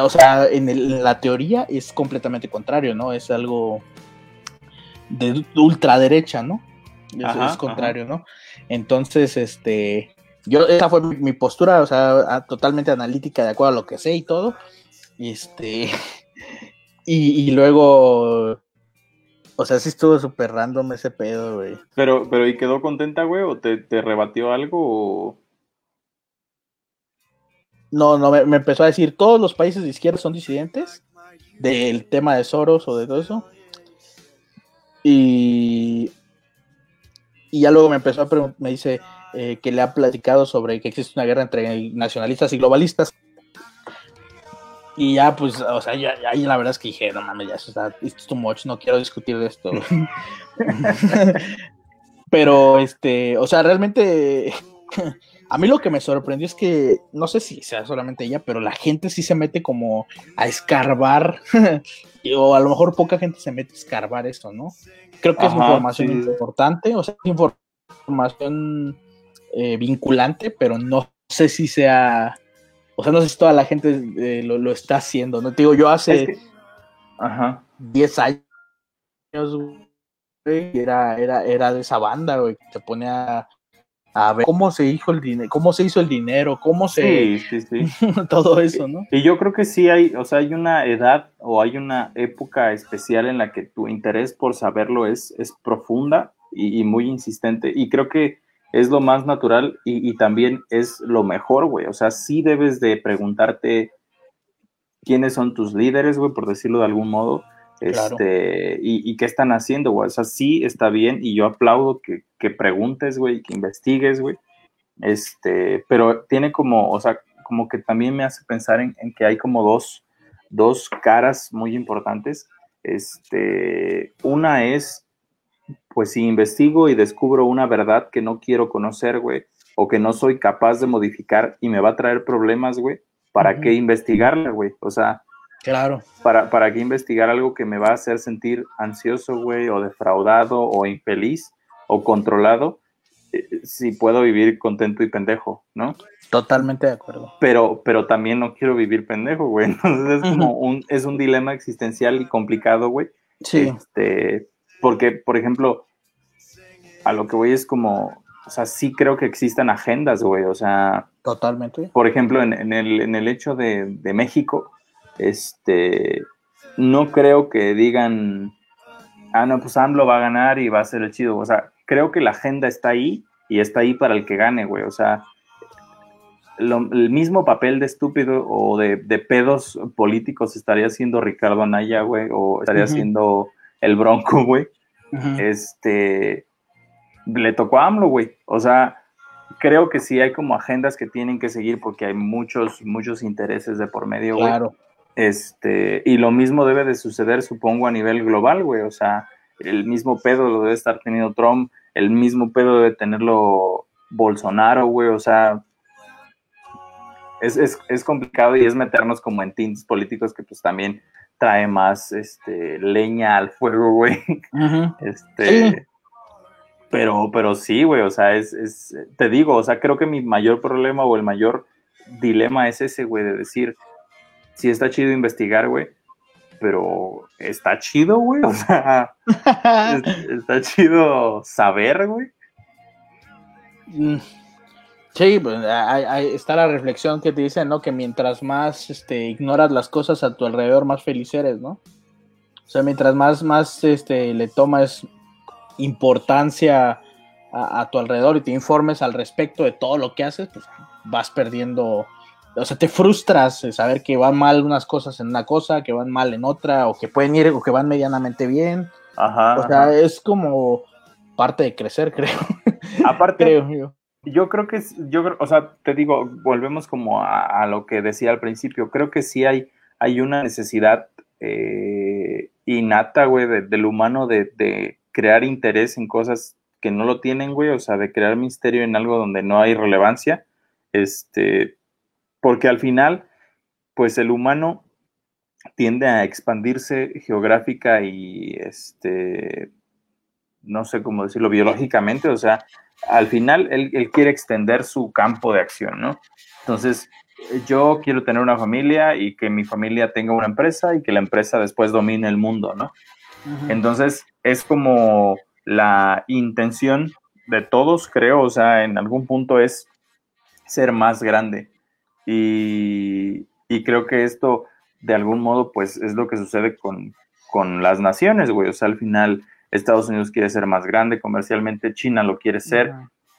o sea, en, la teoría es completamente contrario, ¿no? Es algo de ultraderecha, ¿no? Eso es contrario, ¿no? Entonces, este, yo, esa fue mi, postura, o sea, totalmente analítica de acuerdo a lo que sé y todo. Este, y, luego, o sea, sí estuvo súper random ese pedo, güey. Pero, pero, ¿y quedó contenta, güey? ¿O te, rebatió algo? No, no, me, empezó a decir, todos los países de izquierda son disidentes del tema de Soros o de todo eso. Y, y ya luego me empezó a preguntar, me dice, eh, que le ha platicado sobre que existe una guerra entre nacionalistas y globalistas. Y ya, pues, o sea, ya, ya la verdad es que dije, no mames, ya eso está, it's too much, no quiero discutir de esto. Pero, este, o sea, realmente, a mí lo que me sorprendió es que, no sé si sea solamente ella, pero la gente sí se mete como a escarbar, o a lo mejor poca gente se mete a escarbar esto, ¿no? Creo que es información importante, o sea, información eh, vinculante, pero no sé si sea, o sea, no sé si toda la gente eh, lo, está haciendo, ¿no? Te digo, yo hace Ajá. 10 años, era, era, era de esa banda, güey, que te pone a, ver cómo se hizo el dinero, cómo se hizo el dinero, cómo se sí, sí, todo eso, ¿no? Y yo creo que sí hay, o sea, hay una edad o hay una época especial en la que tu interés por saberlo es, es profunda y muy insistente. Y creo que es lo más natural y, también es lo mejor, güey. O sea, sí debes de preguntarte quiénes son tus líderes, güey, por decirlo de algún modo. Este, y, qué están haciendo, güey. O sea, sí está bien y yo aplaudo que, que preguntes, güey, que investigues, güey. Este, pero tiene como, o sea, como que también me hace pensar en, en que hay como dos, dos caras muy importantes. Este, una es pues si investigo y descubro una verdad que no quiero conocer, güey, o que no soy capaz de modificar y me va a traer problemas, güey, ¿para qué investigarla, güey? O sea, claro. ¿para, ¿para qué investigar algo que me va a hacer sentir ansioso, güey, o defraudado, o infeliz, o controlado, eh, si puedo vivir contento y pendejo, ¿no? Totalmente de acuerdo. Pero, pero también no quiero vivir pendejo, güey. Entonces es como un, es un dilema existencial y complicado, güey. Sí. Este, porque, por ejemplo, a lo que voy es como, o sea, sí creo que existan agendas, güey, o sea... Totalmente. Por ejemplo, en, el, en el, hecho de, México, este, no creo que digan, ah, no, pues AMLO va a ganar y va a ser el chido, o sea, creo que la agenda está ahí y está ahí para el que gane, güey. O sea, el mismo papel de estúpido o de, pedos políticos estaría haciendo Ricardo Anaya, güey, o estaría haciendo el Bronco, güey. Este, le tocó a AMLO, güey. O sea, creo que sí hay como agendas que tienen que seguir porque hay muchos, muchos intereses de por medio, güey. Claro. Este, y lo mismo debe de suceder, supongo, a nivel global, güey. O sea, el mismo pedo lo debe estar teniendo Trump, el mismo pedo debe tenerlo Bolsonaro, güey. O sea, es, complicado y es meternos como en tintes políticos que pues también trae más este, leña al fuego, güey. Este, pero, pero sí, güey, o sea, es, es, te digo, o sea, creo que mi mayor problema o el mayor dilema es ese, güey, de decir, sí está chido investigar, güey, pero está chido, güey, o sea, está chido saber, güey. Mm. Sí, pues, está la reflexión que te dicen, ¿no? Que mientras más este, ignoras las cosas a tu alrededor, más feliz eres, ¿no? O sea, mientras más, más este, le tomas importancia a, tu alrededor y te informes al respecto de todo lo que haces, pues vas perdiendo, o sea, te frustras de saber que van mal unas cosas en una cosa, que van mal en otra, o que pueden ir, o que van medianamente bien. Ajá. O sea, es como parte de crecer, creo. Aparte, creo yo yo creo que, yo o sea, te digo, volvemos como a, lo que decía al principio, creo que sí hay, hay una necesidad eh, innata, güey, del humano de, crear interés en cosas que no lo tienen, güey, o sea, de crear misterio en algo donde no hay relevancia, este, porque al final, pues el humano tiende a expandirse geográfica y, este, no sé cómo decirlo, biológicamente, o sea, al final él, quiere extender su campo de acción, ¿no? Entonces, yo quiero tener una familia y que mi familia tenga una empresa y que la empresa después domine el mundo, ¿no? Entonces, es como la intención de todos, creo, o sea, en algún punto es ser más grande. Y, creo que esto, de algún modo, pues es lo que sucede con, con las naciones, güey. O sea, al final Estados Unidos quiere ser más grande comercialmente, China lo quiere ser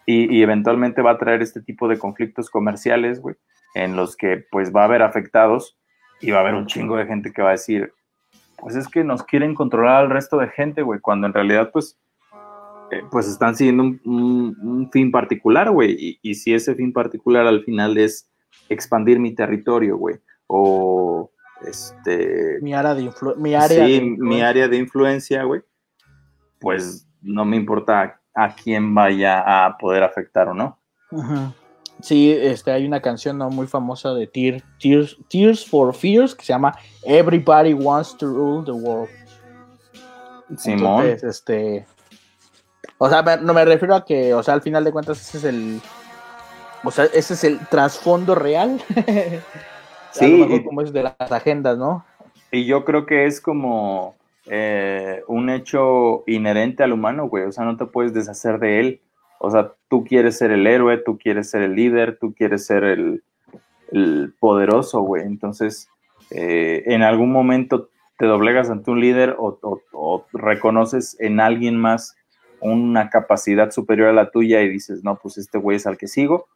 y, eventualmente va a traer este tipo de conflictos comerciales, güey, en los que pues va a haber afectados y va a haber un chingo de gente que va a decir, pues es que nos quieren controlar al resto de gente, güey, cuando en realidad pues, eh, pues están siguiendo un, fin particular, güey, y, y, si ese fin particular al final es expandir mi territorio, güey, o este... Mi área de, influencia. sí, mi área de influencia, güey pues no me importa a quién vaya a poder afectar o no. Sí, este, hay una canción ¿no? muy famosa de Tears, Tears, for Fears que se llama Everybody Wants to Rule the World. Simón. este. O sea, no me refiero a que, o sea, al final de cuentas, ese es el. O sea, ese es el trasfondo real. sí. como es de las agendas, ¿no? Y yo creo que es como eh, un hecho inherente al humano, güey. O sea, no te puedes deshacer de él. O sea, tú quieres ser el héroe, tú quieres ser el líder, tú quieres ser el, poderoso, güey. Entonces, eh, en algún momento te doblegas ante un líder o, reconoces en alguien más una capacidad superior a la tuya y dices, no, pues este güey es al que sigo,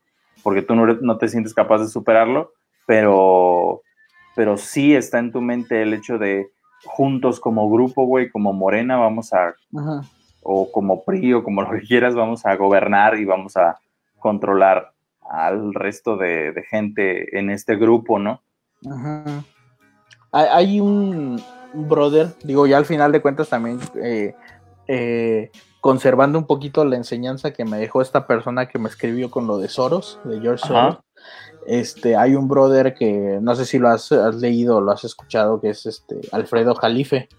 porque tú no, no te sientes capaz de superarlo, pero, pero sí está en tu mente el hecho de, juntos como grupo, güey, como Morena, vamos a, o como PRI, o como lo que quieras, vamos a gobernar y vamos a controlar al resto de, gente en este grupo, ¿no? Hay, un brother, digo, ya al final de cuentas también, eh, eh, conservando un poquito la enseñanza que me dejó esta persona que me escribió con lo de Soros, de George Soros. Este, hay un brother que no sé si lo has, leído o lo has escuchado, que es este Alfredo Jalife.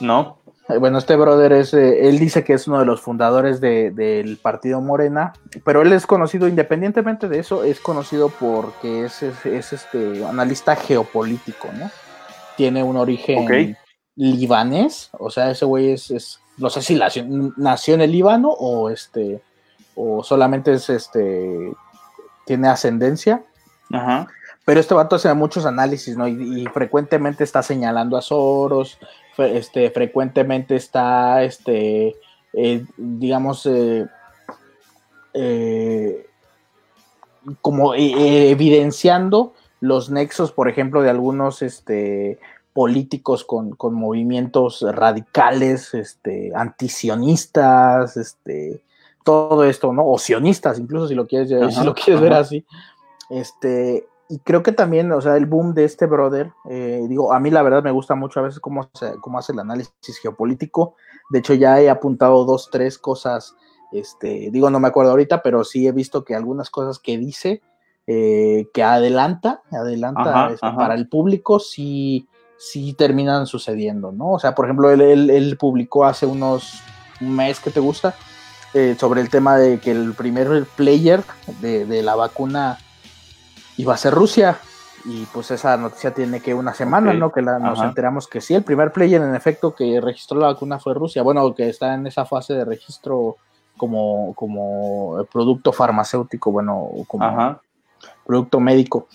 No. Eh, bueno, este brother es, eh, él dice que es uno de los fundadores del partido Morena, pero él es conocido, independientemente de eso, es conocido porque es, es, este analista geopolítico, ¿no? Tiene un origen libanés, o sea, ese güey es, no sé si nació en el Líbano o este, o solamente es este tiene ascendencia. Ajá. Pero este vato hace muchos análisis, ¿no? Y, frecuentemente está señalando a Soros, este, frecuentemente está, este, eh, digamos, eh, eh, como evidenciando los nexos, por ejemplo, de algunos este, políticos con, con movimientos radicales, este, antisionistas, este, todo esto, ¿no? O sionistas, incluso si lo quieres, si lo quieres ver así. Este, y creo que también, o sea, el boom de este brother, eh, digo, a mí la verdad me gusta mucho a veces cómo, cómo hace el análisis geopolítico. De hecho, ya he apuntado dos, tres cosas, este, digo, no me acuerdo ahorita, pero sí he visto que algunas cosas que dice, eh, que adelanta, adelanta este, para el público, sí, sí terminan sucediendo, ¿no? O sea, por ejemplo, él, publicó hace unos un mes que te gusta eh, sobre el tema de que el primer player de, de la vacuna iba a ser Rusia. Y pues esa noticia tiene que una semana, ¿no? Que nos enteramos que sí, el primer player en efecto que registró la vacuna fue Rusia. Bueno, que está en esa fase de registro como, como producto farmacéutico, bueno, como producto médico.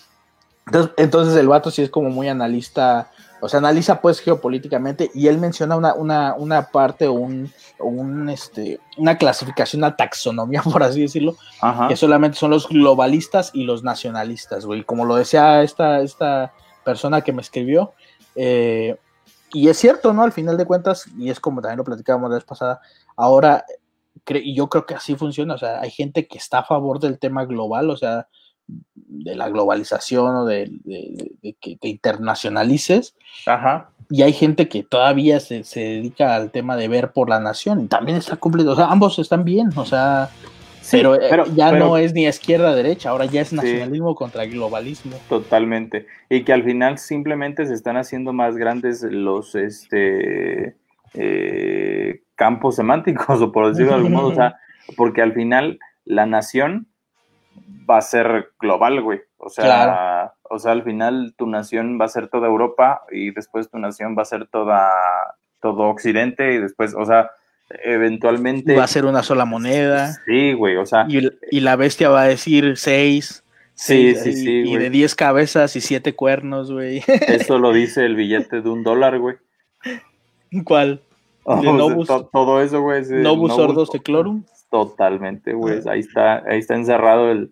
Entonces, entonces el vato sí es como muy analista o sea, analiza pues geopolíticamente y él menciona una, una, una parte o un, un, este, una clasificación, una taxonomía, por así decirlo, que solamente son los globalistas y los nacionalistas, güey. Como lo decía esta, esta persona que me escribió, eh, y es cierto, ¿no? Al final de cuentas, y es como también lo platicábamos la vez pasada, ahora, y yo creo que así funciona, o sea, hay gente que está a favor del tema global, o sea, de la globalización o de, que te internacionalices. Y hay gente que todavía se, dedica al tema de ver por la nación y también está completo. O sea, ambos están bien, o sea, pero, eh, ya no es ni izquierda derecha, ahora ya es nacionalismo contra globalismo. Totalmente. Y que al final simplemente se están haciendo más grandes los este eh, campos semánticos, o por decirlo de algún modo, o sea, porque al final la nación va a ser global, güey. O sea, o sea, al final tu nación va a ser toda Europa y después tu nación va a ser toda todo Occidente y después, o sea, eventualmente va a ser una sola moneda. Sí, güey, o sea, y, la bestia va a decir seis. Sí, sí, sí. Y, de diez cabezas y siete cuernos, güey. Eso lo dice el billete de un dólar, güey. ¿Cuál? todo eso, güey. Novus Ordos Clorum. Totalmente, güey. Ahí está, ahí está encerrado el,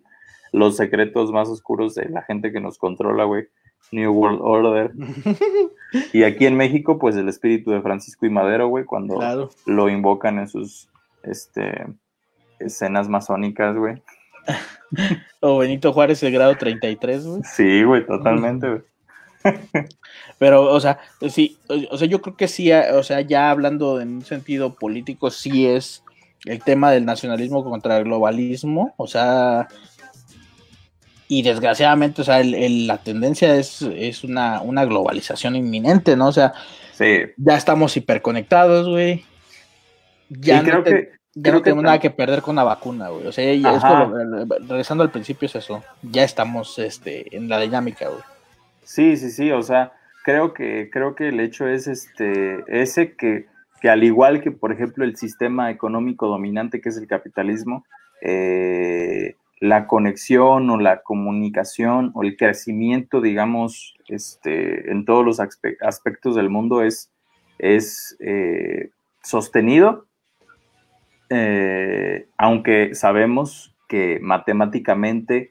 los secretos más oscuros de la gente que nos controla, güey. New World Order. y aquí en México, pues el espíritu de Francisco y Madero, güey, cuando lo invocan en sus este, escenas masónicas, güey. o Benito Juárez, el grado 33, güey. Sí, güey, totalmente, güey. Pero, o sea, sí, o sea, yo creo que sí, o sea, ya hablando en un sentido político, sí es el tema del nacionalismo contra el globalismo, o sea, y desgraciadamente, o sea, la tendencia es, es una, una, globalización inminente, ¿no? O sea, ya estamos hiperconectados, güey. Ya, no, tenemos nada que perder con la vacuna, güey. O sea, regresando al principio es eso. Ya estamos este, en la dinámica, güey. Sí, sí, sí, o sea, creo que, creo que el hecho es este, ese que que al igual que, por ejemplo, el sistema económico dominante que es el capitalismo, eh, la conexión o la comunicación o el crecimiento, digamos, este, en todos los aspectos del mundo es, es eh, sostenido, eh, aunque sabemos que matemáticamente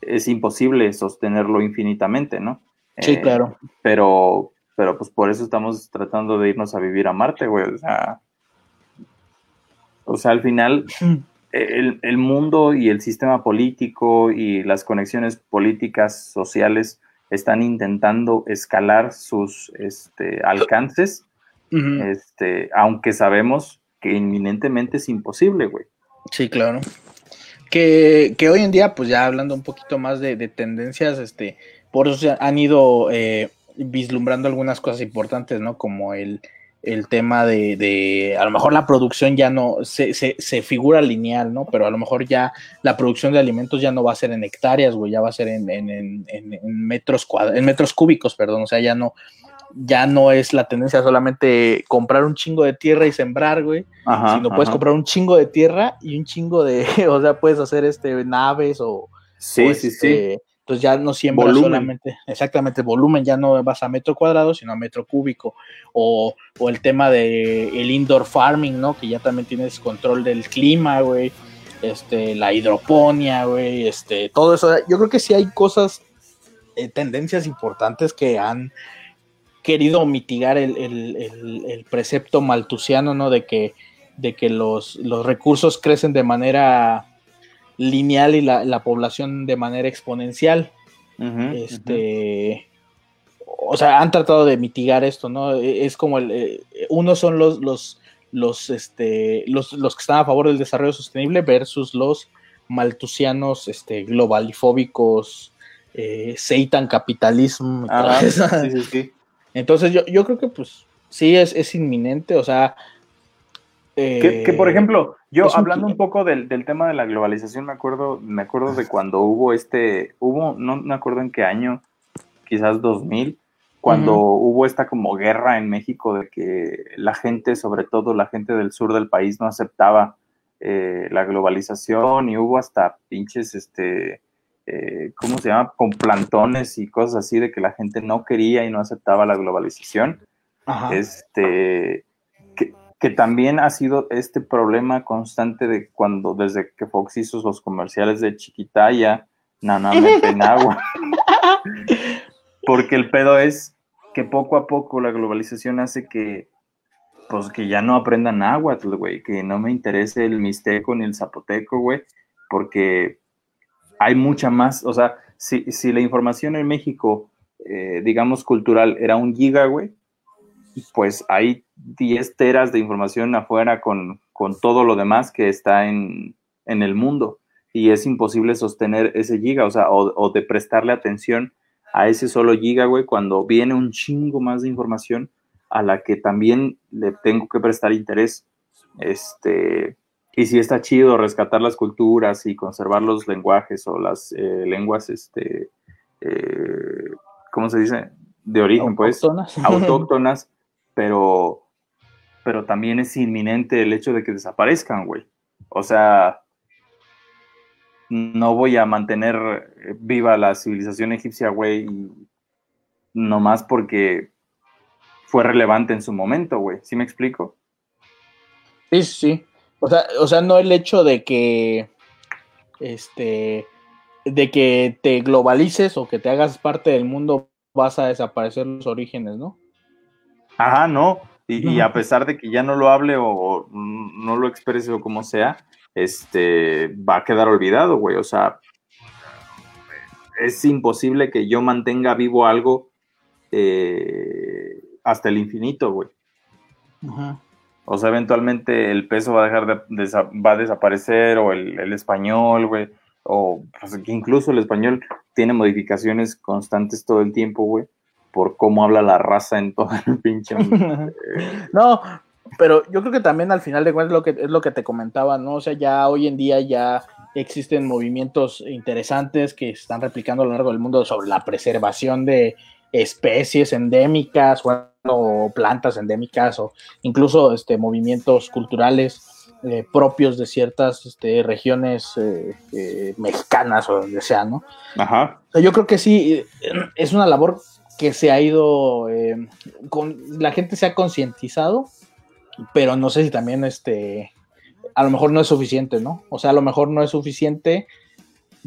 es imposible sostenerlo infinitamente, ¿no? Sí, claro. Pero, pero pues por eso estamos tratando de irnos a vivir a Marte, güey. O sea, o sea al final el, mundo y el sistema político y las conexiones políticas, sociales, están intentando escalar sus este, alcances, este, aunque sabemos que inminentemente es imposible, güey. Sí, claro. Que, hoy en día, pues ya hablando un poquito más de, tendencias, este, por eso han ido eh, vislumbrando algunas cosas importantes, ¿no? Como el, tema de, a lo mejor la producción ya no, se, se, figura lineal, ¿no? Pero a lo mejor ya la producción de alimentos ya no va a ser en hectáreas, güey, ya va a ser en, en, en, en metros cuadrados, en metros cúbicos, perdón, o sea, ya no, ya no es la tendencia solamente comprar un chingo de tierra y sembrar, güey, sino puedes comprar un chingo de tierra y un chingo de, o sea, puedes hacer este naves o, sí, sí, sí este, entonces ya no siembra solamente, exactamente, volumen, ya no vas a metro cuadrado, sino a metro cúbico. O, el tema de el indoor farming, ¿no? Que ya también tienes control del clima, güey. este, la hidroponía, güey, este, todo eso. Yo creo que sí hay cosas, eh, tendencias importantes que han querido mitigar el, el, el, precepto maltusiano, ¿no? De que, de que los, los recursos crecen de manera lineal y la, la población de manera exponencial. este, o sea, han tratado de mitigar esto, ¿no? E, es como el, eh, unos son los, los, los, este, los, los que están a favor del desarrollo sostenible versus los maltusianos, este, globalifóbicos, eh, Satan capitalismo. sí, sí, sí. Entonces yo, yo creo que pues sí es, es inminente, o sea... que, por eh, ejemplo, yo hablando un, poco del, del, tema de la globalización, me acuerdo, me acuerdo de cuando hubo este, hubo, no me acuerdo en qué año, quizás 2000, cuando hubo esta como guerra en México de que la gente, sobre todo la gente del sur del país, no aceptaba eh, la globalización y hubo hasta pinches, este, eh, ¿cómo se llama? Con plantones y cosas así de que la gente no quería y no aceptaba la globalización. Este, que, también ha sido este problema constante de cuando, desde que Fox hizo los comerciales de Chiquitaya, Nana agua. Porque el pedo es que poco a poco la globalización hace que, pues, que ya no aprendan agua, güey, que no me interese el mixteco ni el zapoteco, güey, porque hay mucha más, o sea, si, la información en México, eh, digamos, cultural, era un giga, güey, pues hay 10 teras de información afuera con, todo lo demás que está en, el mundo y es imposible sostener ese giga, o sea, o, o de prestarle atención a ese solo giga, güey, cuando viene un chingo más de información a la que también le tengo que prestar interés. Este, y si está chido rescatar las culturas y conservar los lenguajes o las eh, lenguas, este, eh, ¿cómo se dice? De origen, pues, autóctonas, pero, pero también es inminente el hecho de que desaparezcan, güey. O sea, no voy a mantener viva la civilización egipcia, güey, nomás porque fue relevante en su momento, güey. ¿Sí me explico? Sí, sí. O sea, o sea, no el hecho de que este de que te globalices o que te hagas parte del mundo vas a desaparecer los orígenes, ¿no? Ajá, no. Y, a pesar de que ya no lo hable o no lo exprese o como sea, este, va a quedar olvidado, güey. O sea, es imposible que yo mantenga vivo algo eh, hasta el infinito, güey. O sea, eventualmente el peso va a dejar de, va a desaparecer o el, español, güey. O pues, incluso el español tiene modificaciones constantes todo el tiempo, güey. Por cómo habla la raza en todo el pinche. no, pero yo creo que también al final de cuentas lo que, es lo que te comentaba, ¿no? O sea, ya hoy en día ya existen movimientos interesantes que se están replicando a lo largo del mundo sobre la preservación de especies endémicas o plantas endémicas o incluso este, movimientos culturales eh, propios de ciertas este, regiones eh, eh, mexicanas o donde sea, ¿no? Ajá. yo creo que sí, es una labor que se ha ido, con, la gente se ha concientizado pero no sé si también este, a lo mejor no es suficiente, ¿no? O sea, a lo mejor no es suficiente,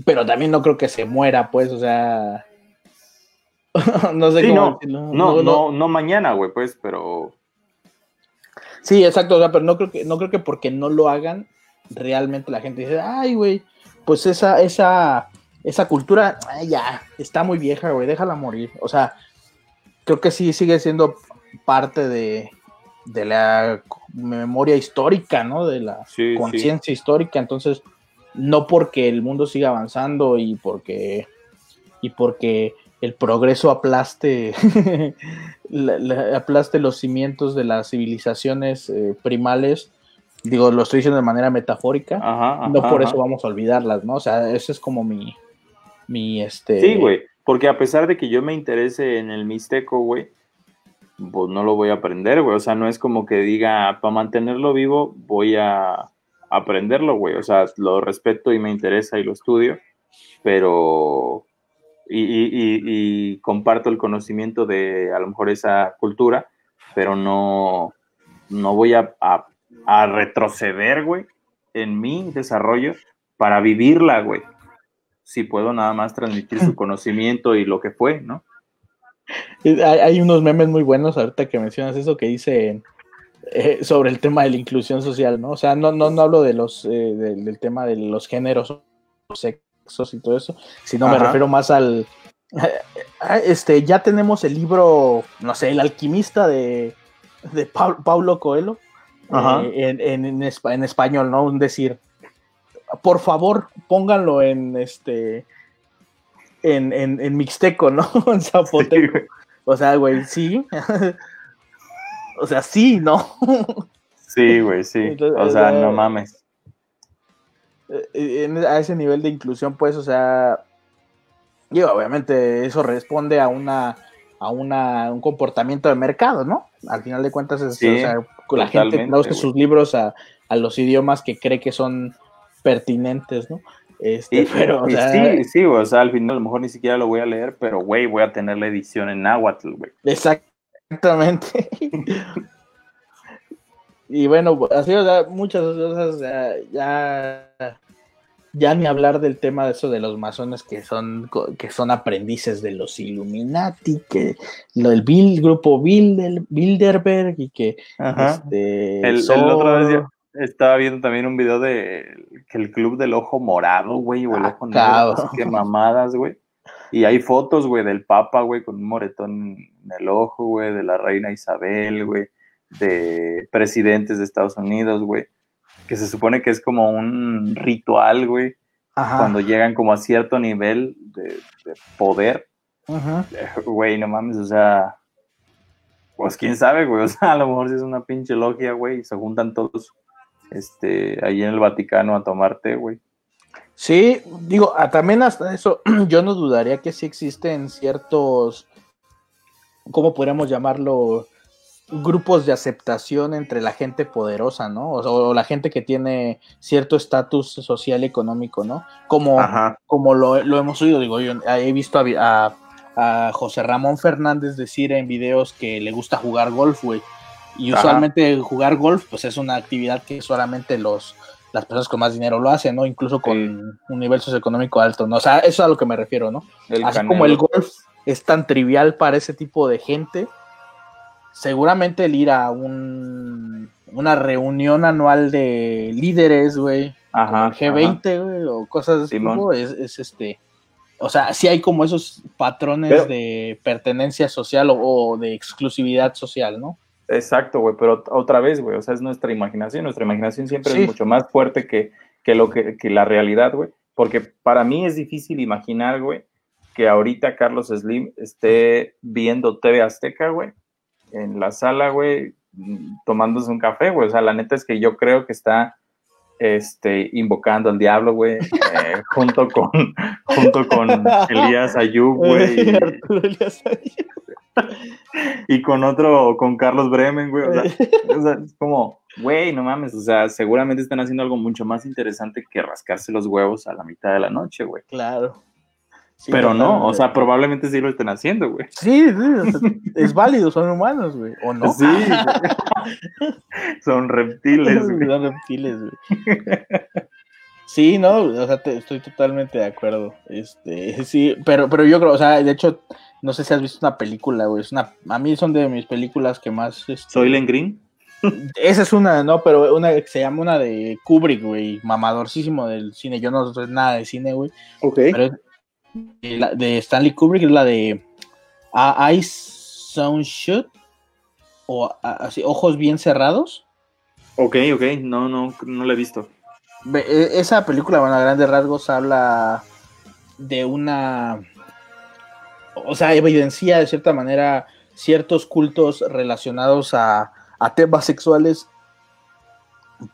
pero también no creo que se muera, pues, o sea, no sé cómo no, no, no, no, mañana, güey, pues, pero... Sí, exacto, o sea, pero no creo que, no creo que porque no lo hagan, realmente la gente dice, ay, güey, pues esa, esa, esa cultura, ya, está muy vieja, güey, déjala morir. O sea, creo que sí sigue siendo parte de, de la memoria histórica, ¿no? De la conciencia histórica. Entonces, no porque el mundo siga avanzando y porque y porque el progreso aplaste aplaste los cimientos de las civilizaciones eh, primales, digo, lo estoy diciendo de manera metafórica, no por eso vamos a olvidarlas, ¿no? O sea, ese es como mi este Sí, güey, porque a pesar de que yo me interese en el mixteco, güey, pues no lo voy a aprender, güey. O sea, no es como que diga, para mantenerlo vivo, voy a aprenderlo, güey. O sea, lo respeto y me interesa y lo estudio, pero... Y, comparto el conocimiento de a lo mejor esa cultura, pero no, no voy a, retroceder, güey, en mi desarrollo para vivirla, güey. Si puedo nada más transmitir su conocimiento y lo que fue, ¿no? Hay, unos memes muy buenos ahorita que mencionas eso que dice eh, sobre el tema de la inclusión social, ¿no? O sea, no, no, no hablo de los, eh, del tema de los géneros, sexos y todo eso, sino me refiero más al... Este, ya tenemos el libro, no sé, El alquimista de, de Paulo Coelho, eh, en, en, en, español, ¿no? Un decir, por favor, pónganlo en este en, en, mixteco, ¿no? en zapoteco. o sea, güey, sí. o sea, sí, ¿no? sí, güey, sí. o sea, no mames. Eh, a ese nivel de inclusión, pues, o sea, y obviamente eso responde a una a una, un comportamiento de mercado, ¿no? Al final de cuentas, es, o sea, la gente traduce sus libros a, a, los idiomas que cree que son pertinentes, ¿no? Este, pero, sí, sí, o sea, al final a lo mejor ni siquiera lo voy a leer, pero güey, voy a tener la edición en náhuatl, güey. Exactamente. y bueno, así, o sea, muchas cosas, ya, ya ni hablar del tema de eso de los masones que son, que son aprendices de los Illuminati, que lo del Bill, grupo Bilderberg y que este, el, el otro día estaba viendo también un video de que el club del ojo morado, güey, o el ojo negro, que mamadas, güey. Y hay fotos, güey, del Papa, güey, con un moretón en el ojo, güey, de la reina Isabel, güey, de presidentes de Estados Unidos, güey, que se supone que es como un ritual, güey, cuando llegan como a cierto nivel de, poder. Ajá. Güey, no mames, o sea, pues quién sabe, güey, o sea, a lo mejor si es una pinche logia, güey, y se juntan todos este, ahí en el Vaticano a tomarte, güey. Sí, digo, también hasta eso, yo no dudaría que sí existen ciertos, ¿cómo podríamos llamarlo? Grupos de aceptación entre la gente poderosa, ¿no? O, la gente que tiene cierto estatus social y económico, ¿no? Como, como lo, hemos oído, digo, yo he visto a, a José Ramón Fernández decir en videos que le gusta jugar golf, güey y usualmente jugar golf, pues es una actividad que solamente los las personas con más dinero lo hacen, ¿no? Incluso con un nivel socioeconómico alto, ¿no? O sea, eso es a lo que me refiero, ¿no? Así como el golf es tan trivial para ese tipo de gente, seguramente el ir a un, una reunión anual de líderes, güey, G20, güey, o cosas de ese tipo, es, este... O sea, sí hay como esos patrones de pertenencia social o de exclusividad social, ¿no? Exacto, güey, pero otra vez, güey, o sea, es nuestra imaginación, nuestra imaginación siempre es mucho más fuerte que, lo que, la realidad, güey, porque para mí es difícil imaginar, güey, que ahorita Carlos Slim esté viendo TV Azteca, güey, en la sala, güey, tomándose un café, güey, o sea, la neta es que yo creo que está este, invocando al diablo, güey, eh, junto con junto con Elías Ayub, güey. Y con otro, con Carlos Bremen, güey. O sea, es como, güey, no mames. O sea, seguramente están haciendo algo mucho más interesante que rascarse los huevos a la mitad de la noche, güey. Claro. Pero no, o sea, probablemente sí lo estén haciendo, güey. Sí, sí, es válido, son humanos, güey. ¿O no? Sí. son reptiles, güey. Son reptiles, güey. Sí, no, o sea, estoy totalmente de acuerdo. Este, sí, pero, pero yo creo, o sea, de hecho, no sé si has visto una película, güey. Es una, a mí son de mis películas que más. Este, ¿Soy Green? Esa es una, no, pero una que se llama una de Kubrick, güey. Mamadorcísimo del cine. Yo no sé nada de cine, güey. Ok. Pero la de Stanley Kubrick es la de Eyes Sound Shut. O así, ojos bien cerrados. Ok, ok. No, no, no la he visto. E, esa película, bueno, a grandes rasgos habla de una o sea, evidencia de cierta manera ciertos cultos relacionados a, temas sexuales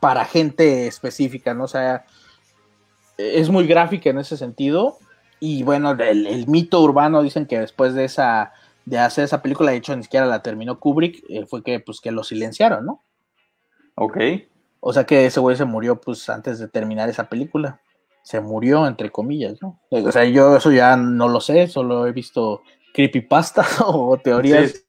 para gente específica, ¿no? O sea, es muy gráfica en ese sentido. Y bueno, el, mito urbano dicen que después de esa de hacer esa película, de hecho ni siquiera la terminó Kubrick, eh, fue que pues que lo silenciaron, ¿no? Ok. O sea que ese güey se murió pues antes de terminar esa película se murió, entre comillas, ¿no? O sea, yo eso ya no lo sé, solo he visto creepypastas o teorías,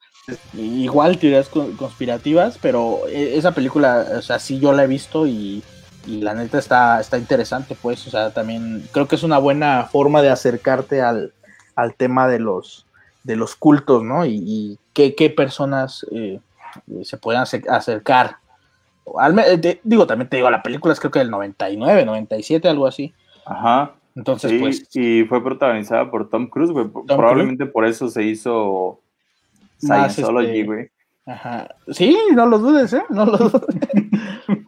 igual teorías conspirativas, pero e, esa película, o sea, sí yo la he visto y, y la neta está, está interesante, pues, o sea, también creo que es una buena forma de acercarte al, al tema de los, de los cultos, ¿no? Y, qué, qué, personas eh, se pueden acercar. Al, digo, también te digo, la película es creo que del 99, 97, algo así. Ajá. Entonces, pues. Y fue protagonizada por Tom Cruise, güey. Probablemente por eso se hizo Scientology, este, güey. Ajá. Sí, no lo dudes, ¿eh? No lo dudes.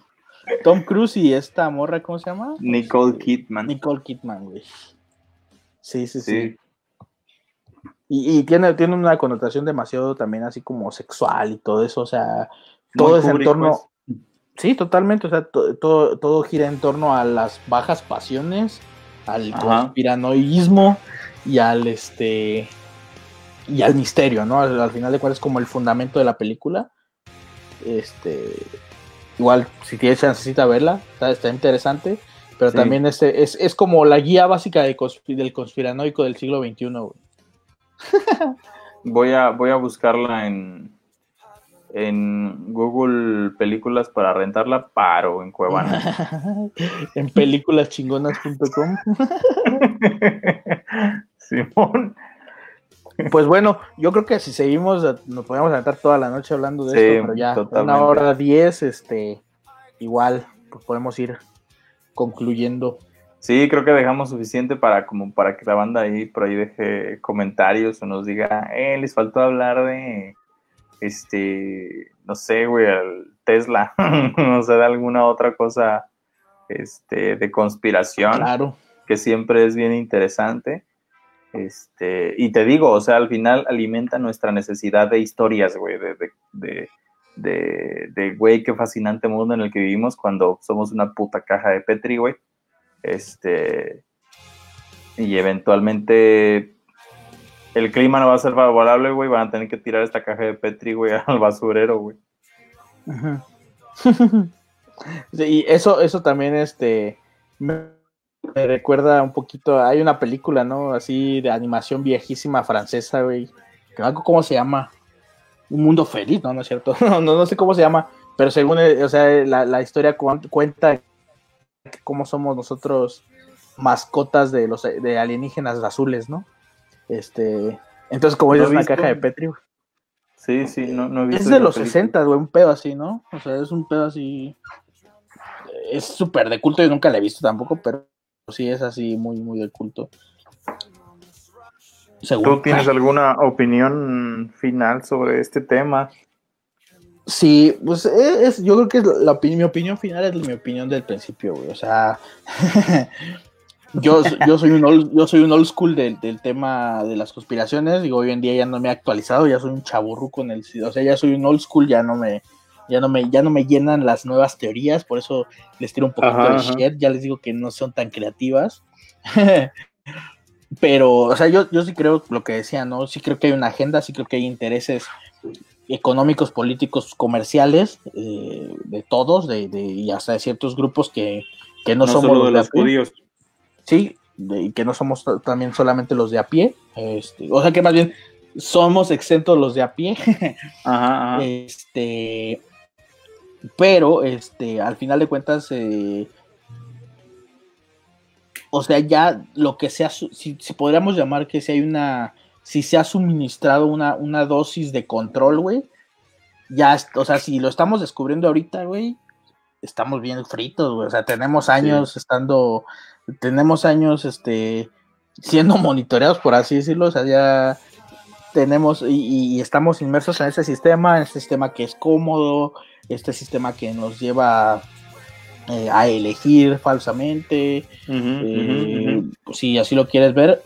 Tom Cruise y esta morra, ¿cómo se llama? Nicole Kidman. Nicole Kidman, güey. Sí, sí, sí. Y, tiene, tiene una connotación demasiado también así como sexual y todo eso, o sea, todo ese entorno. Pues. Sí, totalmente, o sea, todo, todo gira en torno a las bajas pasiones, al conspiranoísmo y al este y al misterio, ¿no? Al, final de cuentas es como el fundamento de la película. Este igual si tienes necesita verla, está, interesante, pero también este es, es, como la guía básica de del conspiranoico del siglo XXI. voy a voy a buscarla en en Google Películas para rentarla, paro en Cuevana. en películaschingonas.com. Simón. Pues bueno, yo creo que si seguimos, nos podemos aventar toda la noche hablando de esto, pero ya una hora diez, este, igual, pues podemos ir concluyendo. Sí, creo que dejamos suficiente para como para que la banda ahí por ahí deje comentarios o nos diga, eh, les faltó hablar de este, no sé, güey, el Tesla, no sé, de alguna otra cosa, este, de conspiración. Claro. Que siempre es bien interesante. Este, y te digo, o sea, al final alimenta nuestra necesidad de historias, güey, de, de, de, de, güey, qué fascinante mundo en el que vivimos cuando somos una puta caja de Petri, güey. Este, y eventualmente el clima no va a ser favorable, güey, van a tener que tirar esta caja de Petri, güey, al basurero, güey. y eso, eso también, este, recuerda un poquito, hay una película, ¿no? Así de animación viejísima francesa, güey, que no cómo se llama, Un Mundo Feliz, ¿no? No es cierto, no, no, sé cómo se llama, pero según, eh, o sea, la, la historia cuenta cómo somos nosotros mascotas de los de alienígenas azules, ¿no? Este, entonces, como es una caja de Petri, Sí, sí, no, no he visto. Es de los 60, güey, un pedo así, ¿no? O sea, es un pedo así. Es súper de culto, yo nunca la he visto tampoco, pero sí es así, muy, muy de culto. ¿Tú tienes alguna opinión final sobre este tema? Sí, pues es, yo creo que es la, mi opinión final es mi opinión del principio, güey. O sea, yo, yo, soy un old, yo soy un old school del, tema de las conspiraciones. Digo, hoy en día ya no me he actualizado, ya soy un chaburru con el. O sea, ya soy un old school, ya no me. Ya no, me, ya no me llenan las nuevas teorías, por eso les tiro un poquito de shit. Ya les digo que no son tan creativas. Pero, o sea, yo, yo sí creo lo que decía, ¿no? Sí creo que hay una agenda, sí creo que hay intereses económicos, políticos, comerciales, eh, de todos, de, de, y hasta de ciertos grupos que, que no, somos los, de los judíos sí, y que no somos también solamente los de a pie, este, o sea que más bien somos exentos los de a pie, ajá, este, pero este, al final de cuentas, eh, o sea, ya lo que sea, si, si podríamos llamar que si hay una, si se ha suministrado una, una dosis de control, güey, ya, o sea, si lo estamos descubriendo ahorita, güey, estamos bien fritos, güey, o sea, tenemos años estando tenemos años este, siendo monitoreados, por así decirlo, o sea, ya tenemos y, estamos inmersos en ese sistema, en este sistema que es cómodo, este sistema que nos lleva eh, a elegir falsamente, eh, si así lo quieres ver,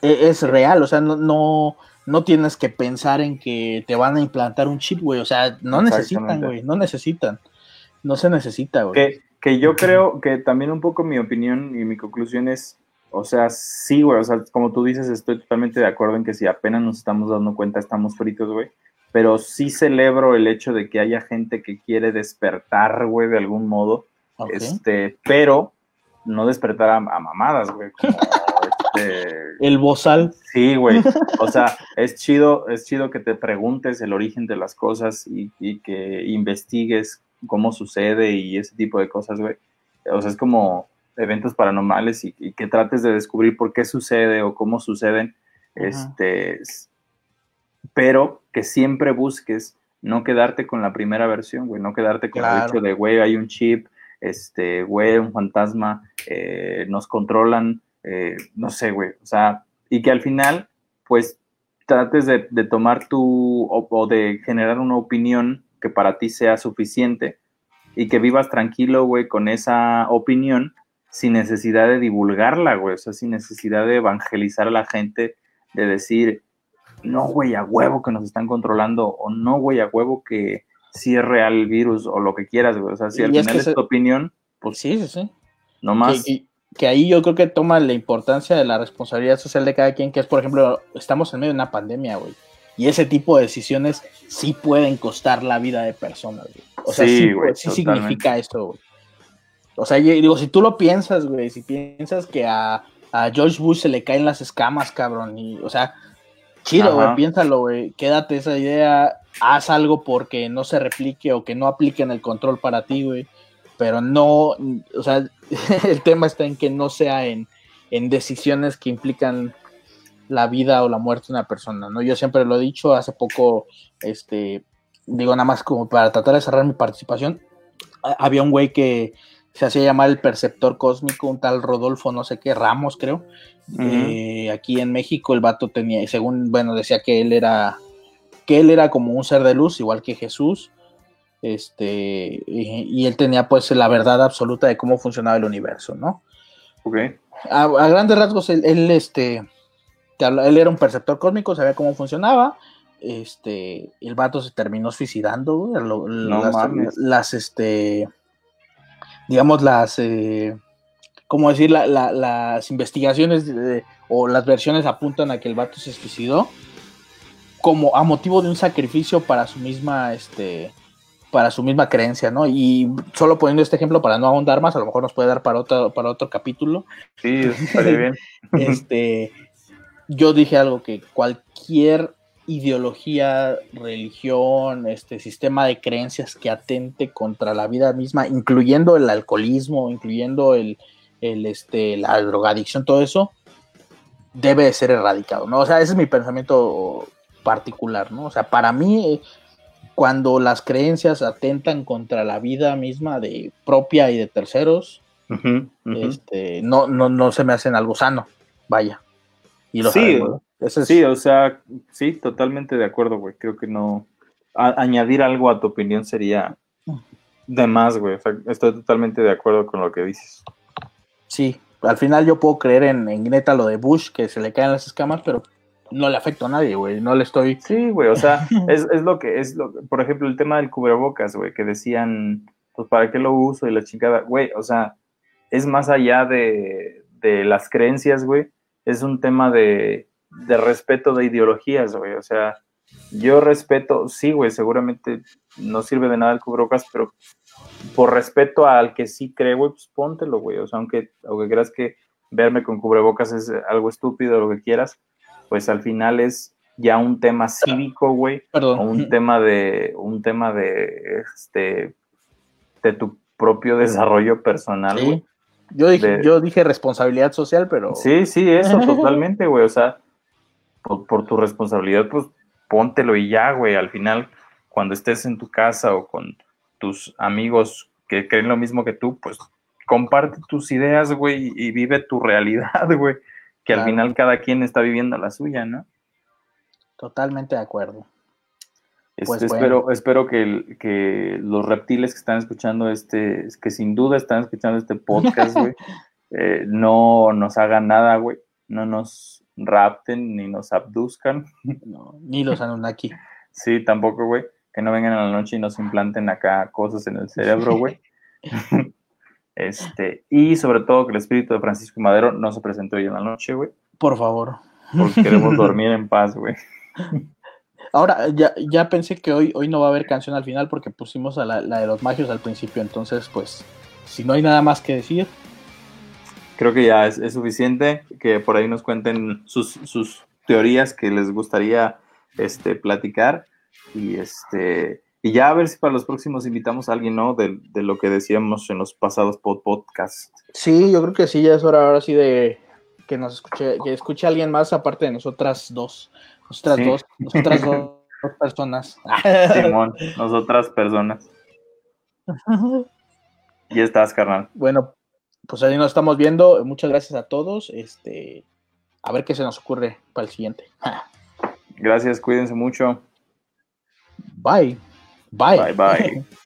e, es, real, o sea, no, no, no, tienes que pensar en que te van a implantar un chip, güey, o sea, no necesitan, güey, no necesitan, no se necesita, güey. Que yo creo que también un poco mi opinión y mi conclusión es, o sea, sí, güey, o sea, como tú dices, estoy totalmente de acuerdo en que si apenas nos estamos dando cuenta estamos fritos, güey, pero sí celebro el hecho de que haya gente que quiere despertar, güey, de algún modo, este, pero no despertar a, mamadas, güey, este, El bozal. Sí, güey. O sea, es chido, es chido que te preguntes el origen de las cosas y, y que investigues cómo sucede y ese tipo de cosas, güey. O sea, es como eventos paranormales y, y que trates de descubrir por qué sucede o cómo suceden, este, pero que siempre busques no quedarte con la primera versión, güey, no quedarte con el hecho de, güey, hay un chip, este, güey, un fantasma, eh, nos controlan, eh, no sé, güey, o sea, y que al final, pues, trates de, de tomar tu, o, o de generar una opinión que para ti sea suficiente y que vivas tranquilo, güey, con esa opinión sin necesidad de divulgarla, güey, o sea, sin necesidad de evangelizar a la gente, de decir, no, güey, a huevo que nos están controlando, o no, güey, a huevo que sí es real el virus, o lo que quieras, güey, o sea, si al Y es final que es se- tu opinión, pues Sí, sí, sí. no más. Que, que- que ahí yo creo que toma la importancia de la responsabilidad social de cada quien, que es, por ejemplo, estamos en medio de una pandemia, güey. Y ese tipo de decisiones sí pueden costar la vida de personas, güey. O sea, Sí, sí, sí significa esto, güey. O sea, yo digo, si tú lo piensas, güey, si piensas que a, a George Bush se le caen las escamas, cabrón, y, o sea, chido, güey, piénsalo, güey, quédate esa idea, haz algo porque no se replique o que no apliquen el control para ti, güey pero no, o sea, el tema está en que no sea en, en decisiones que implican la vida o la muerte de una persona, ¿no? Yo siempre lo he dicho, hace poco, este, digo nada más como para tratar de cerrar mi participación, ha- había un güey que se hacía llamar el perceptor cósmico, un tal Rodolfo, no sé qué, Ramos, creo. Eh, aquí en México el vato tenía, según, bueno, decía que él era, que él era como un ser de luz, igual que Jesús, este, y, y él tenía pues la verdad absoluta de cómo funcionaba el universo, ¿no? Ok. A, a grandes rasgos, él, él, este, él era un perceptor cósmico, sabía cómo funcionaba, este, el vato se terminó suicidando, güey, lo- No las, las, este, digamos, las, eh, ¿cómo decir? La- la- las investigaciones de- o las versiones apuntan a que el vato se suicidó como a motivo de un sacrificio para su misma, este, para su misma creencia, ¿no? Y solo poniendo este ejemplo para no ahondar más, a lo mejor nos puede dar para otro, para otro capítulo. Sí, estaría bien. Este, yo dije algo que cualquier ideología, religión, este sistema de creencias que atente contra la vida misma, incluyendo el alcoholismo, incluyendo el, el, este, la drogadicción, todo eso, debe de ser erradicado, ¿no? O sea, ese es mi pensamiento particular, ¿no? O sea, para mí, cuando las creencias atentan contra la vida misma de propia y de terceros, este, no, no, no se me hacen algo sano, vaya. Y lo Sí, sabemos, ¿no? Es- Sí, o sea, sí, totalmente de acuerdo, güey. Creo que no. a- añadir algo a tu opinión sería de más, güey. O sea, estoy totalmente de acuerdo con lo que dices. sí, al final yo puedo creer en, en neta lo de Bush, que se le caen las escamas, pero no le afecto a nadie, güey. No le estoy. Sí, güey, o sea, es, es lo que es, lo, por ejemplo, el tema del cubrebocas, güey, que decían, pues, ¿para qué lo uso? Y la chingada, güey, o sea, es más allá de, de las creencias, güey, es un tema de, de respeto de ideologías, güey, o sea, yo respeto, sí, güey, seguramente no sirve de nada el cubrebocas, pero por respeto al que sí cree, güey, pues póntelo, güey, o sea, aunque, aunque creas que verme con cubrebocas es algo estúpido, lo que quieras, pues al final es ya un tema cívico, güey, o un tema de, un tema de, este, de tu propio desarrollo personal, Sí. güey. Yo dije, de- yo dije responsabilidad social, pero Sí, sí, eso, totalmente, güey. O sea, por, por tu responsabilidad, pues póntelo y ya, güey. Al final, cuando estés en tu casa o con tus amigos que creen lo mismo que tú, pues comparte tus ideas, güey, y vive tu realidad, güey. Que al final cada quien está viviendo la suya, ¿no? totalmente de acuerdo. Este, Pues espero, espero que, que los reptiles que están escuchando este, que sin duda están escuchando este podcast, güey, eh, no nos hagan nada, güey. No nos rapten ni nos abduzcan. No, ni los Anunnaki. Sí, tampoco, güey. Que no vengan a la noche y nos implanten acá cosas en el cerebro, güey. este, y sobre todo que el espíritu de Francisco Madero no se presente hoy en la noche, güey. Por favor. Porque queremos dormir en paz, güey. Ahora, ya, ya pensé que hoy, hoy no va a haber canción al final porque pusimos a la, la de los magios al principio. Entonces, pues, si no hay nada más que decir, Creo que ya es, es suficiente que por ahí nos cuenten sus, sus teorías que les gustaría este, platicar. Y este Y ya a ver si para los próximos invitamos a alguien, ¿no? De, de lo que decíamos en los pasados pod podcasts. Sí, yo creo que sí, ya es hora ahora sí de que nos escuche, que escuche alguien más aparte de nosotras dos. Nosotras Sí. dos, nosotras dos, dos personas. Simón, nosotras personas. Y estás, carnal. Bueno, pues ahí nos estamos viendo. Muchas gracias a todos. Este, a ver qué se nos ocurre para el siguiente. Gracias, cuídense mucho. Bye. Bye. Bye, bye.